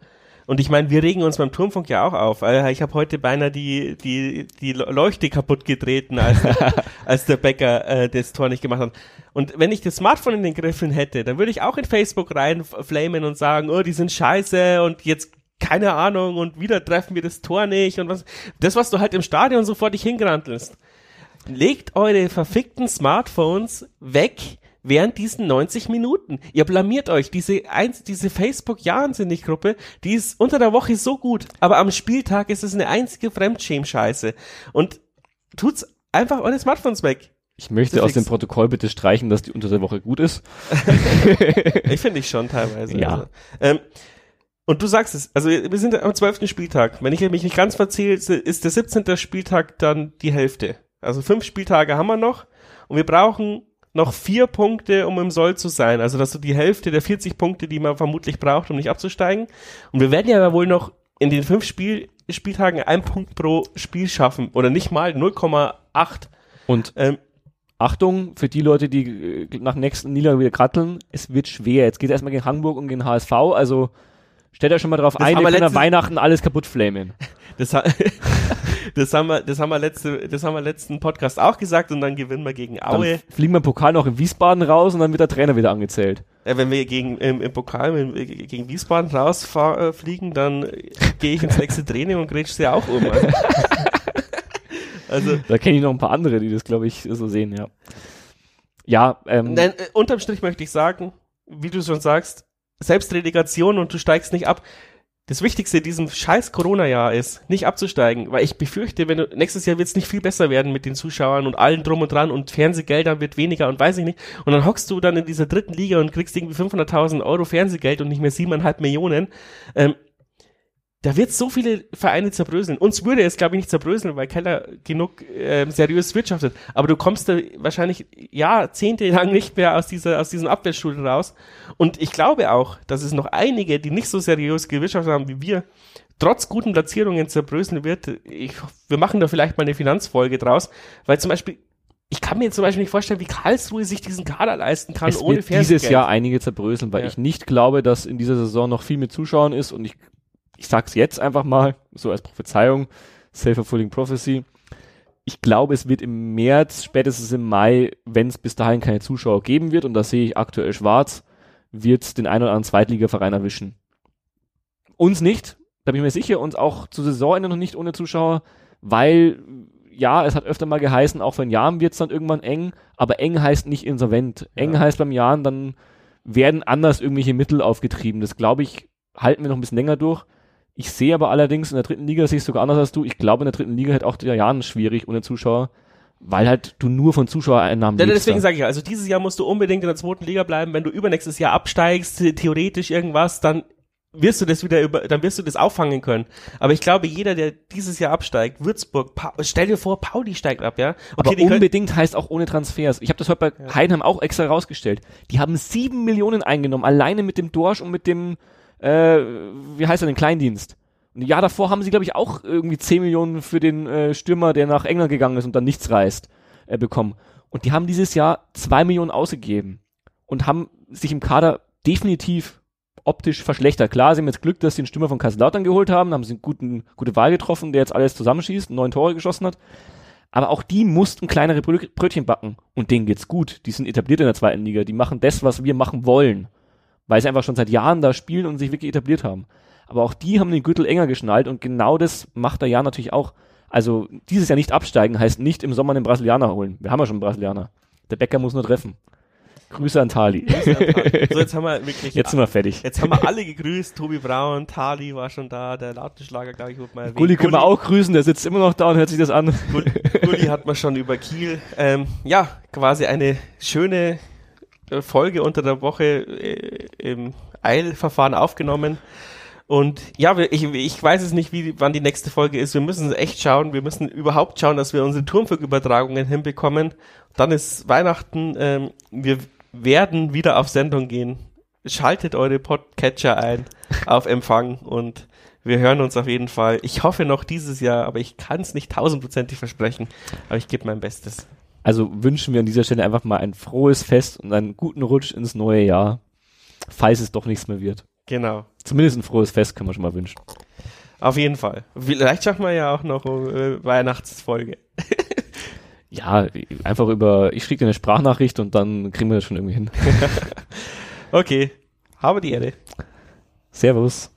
und ich meine, wir regen uns beim Turmfunk ja auch auf. Ich habe heute beinahe die, die, die Leuchte kaputt getreten, als, der, als der Bäcker äh, das Tor nicht gemacht hat. Und wenn ich das Smartphone in den Griffeln hätte, dann würde ich auch in Facebook reinflamen und sagen, oh, die sind scheiße und jetzt keine Ahnung und wieder treffen wir das Tor nicht und was. Das, was du halt im Stadion sofort dich hingrantelst. Legt eure verfickten Smartphones weg während diesen 90 Minuten. Ihr blamiert euch. Diese, eins, diese Facebook-Wahnsinnig-Gruppe, die ist unter der Woche so gut, aber am Spieltag ist es eine einzige Fremdschäm-Scheiße. Und tut's einfach eure Smartphones weg. Ich möchte aus dem Protokoll bitte streichen, dass die unter der Woche gut ist. Ich finde ich schon teilweise. Ja. Also, ähm, und du sagst es, also wir sind am 12. Spieltag. Wenn ich mich nicht ganz verzähle, ist der 17. Spieltag dann die Hälfte. Also fünf Spieltage haben wir noch und wir brauchen noch vier Punkte, um im Soll zu sein. Also das ist so die Hälfte der 40 Punkte, die man vermutlich braucht, um nicht abzusteigen. Und wir werden ja wohl noch in den fünf Spiel Spieltagen ein Punkt pro Spiel schaffen. Oder nicht mal 0,8. Und Ähm, Achtung, für die Leute, die äh, nach nächsten Niederlage wieder kratteln, es wird schwer. Jetzt geht es erstmal gegen Hamburg und gegen HSV, also stellt euch schon mal drauf Das ein, wir können Weihnachten alles kaputt flamen. Das, das, haben wir, das haben wir letzte, das haben wir letzten Podcast auch gesagt und dann gewinnen wir gegen Dann Aue. fliegen wir im Pokal noch in Wiesbaden raus und dann wird der Trainer wieder angezählt. Äh, wenn wir gegen im, im Pokal wir gegen Wiesbaden rausfliegen, äh, dann äh, gehe ich ins nächste Training und grätsch sie auch um. Also, also Da kenne ich noch ein paar andere, die das, glaube ich, so sehen, ja. Ja, ähm, nein, äh, unterm Strich möchte ich sagen, wie du schon sagst, Selbstrelegation und du steigst nicht ab. Das Wichtigste in diesem scheiß Corona-Jahr ist, nicht abzusteigen, weil ich befürchte, wenn du, nächstes Jahr wird es nicht viel besser werden mit den Zuschauern und allen drum und dran und Fernsehgeldern wird weniger und weiß ich nicht. Und dann hockst du dann in dieser dritten Liga und kriegst irgendwie 500.000 Euro Fernsehgeld und nicht mehr siebeneinhalb Millionen. Ähm, da wird so viele Vereine zerbröseln. Uns würde es, glaube ich, nicht zerbröseln, weil Keller genug ähm, seriös wirtschaftet. Aber du kommst da wahrscheinlich jahrzehntelang nicht mehr aus dieser aus diesem Abwärtsstuhl raus. Und ich glaube auch, dass es noch einige, die nicht so seriös gewirtschaftet haben wie wir, trotz guten Platzierungen zerbröseln wird. Ich, wir machen da vielleicht mal eine Finanzfolge draus, weil zum Beispiel ich kann mir zum Beispiel nicht vorstellen, wie Karlsruhe sich diesen Kader leisten kann es ohne wird dieses Fernsehgeld. Jahr einige zerbröseln, weil Ja. ich nicht glaube, dass in dieser Saison noch viel mit Zuschauern ist und ich, ich sag's jetzt einfach mal, so als Prophezeiung, self-fulfilling prophecy. Ich glaube, es wird im März, spätestens im Mai, wenn es bis dahin keine Zuschauer geben wird, und das sehe ich aktuell schwarz, wird den einen oder anderen Zweitligaverein erwischen. Uns nicht, da bin ich mir sicher, uns auch zu Saisonende noch nicht ohne Zuschauer, weil ja, es hat öfter mal geheißen, auch von Jahren wird es dann irgendwann eng, aber eng heißt nicht insolvent. Eng Ja. heißt beim Jahren, dann werden anders irgendwelche Mittel aufgetrieben. Das glaube ich, halten wir noch ein bisschen länger durch. Ich sehe aber allerdings in der dritten Liga, sehe ich sogar anders als du, ich glaube in der dritten Liga hätte auch der Jahren schwierig ohne Zuschauer, weil halt du nur von Zuschauereinnahmen Ja, lebst deswegen sage ich, also dieses Jahr musst du unbedingt in der zweiten Liga bleiben. Wenn du übernächstes Jahr absteigst, theoretisch irgendwas, dann wirst du das wieder über, dann wirst du das auffangen können. Aber ich glaube, jeder, der dieses Jahr absteigt, Würzburg, pa stell dir vor, Pauli steigt ab, ja? Aber die können- unbedingt heißt auch ohne Transfers. Ich habe das heute bei Heidenheim auch extra rausgestellt. Die haben sieben Millionen eingenommen, alleine mit dem Dorsch und mit dem, äh, wie heißt er, den Kleindienst. Und ein Jahr davor haben sie, glaube ich, auch irgendwie zehn Millionen für den äh, Stürmer, der nach England gegangen ist und dann nichts reißt, äh, bekommen. Und die haben dieses Jahr zwei Millionen ausgegeben und haben sich im Kader definitiv optisch verschlechtert. Klar, sie haben jetzt Glück, dass sie den Stürmer von Kaiserslautern geholt haben, haben sie einen guten, gute Wahl getroffen, der jetzt alles zusammenschießt, neun Tore geschossen hat. Aber auch die mussten kleinere Brö- Brötchen backen. Und denen geht's gut. Die sind etabliert in der zweiten Liga. Die machen das, was wir machen wollen. Weil sie einfach schon seit Jahren da spielen und sich wirklich etabliert haben. Aber auch die haben den Gürtel enger geschnallt und genau das macht der Jahr natürlich auch. Also dieses Jahr nicht absteigen heißt nicht im Sommer einen Brasilianer holen. Wir haben ja schon einen Brasilianer. Der Bäcker muss nur treffen. Grüße an Tali. so, jetzt haben wir wirklich, Jetzt sind wir fertig. jetzt haben wir alle gegrüßt. Tobi Braun, Tali war schon da, der Lautenschlager, glaube ich, wurde mal erwähnt. Gulli können wir auch grüßen, der sitzt immer noch da und hört sich das an. Gulli, Gulli hat man schon über Kiel. Ähm, ja, quasi eine schöne Folge unter der Woche äh, im Eilverfahren aufgenommen. Und ja, ich, ich weiß es nicht, wie, wann die nächste Folge ist. Wir müssen echt schauen. Wir müssen überhaupt schauen, dass wir unsere Turmflugübertragungen hinbekommen. Dann ist Weihnachten. Ähm, wir werden wieder auf Sendung gehen. Schaltet eure Podcatcher ein auf Empfang und wir hören uns auf jeden Fall. Ich hoffe noch dieses Jahr, aber ich kann es nicht tausendprozentig versprechen. Aber ich gebe mein Bestes. Also wünschen wir an dieser Stelle einfach mal ein frohes Fest und einen guten Rutsch ins neue Jahr, falls es doch nichts mehr wird. Genau. Zumindest ein frohes Fest können wir schon mal wünschen. Auf jeden Fall. Vielleicht schaffen wir ja auch noch äh, Weihnachtsfolge. Ja, einfach über, ich schicke dir eine Sprachnachricht und dann kriegen wir das schon irgendwie hin. Okay. Habe die Ehre. Servus.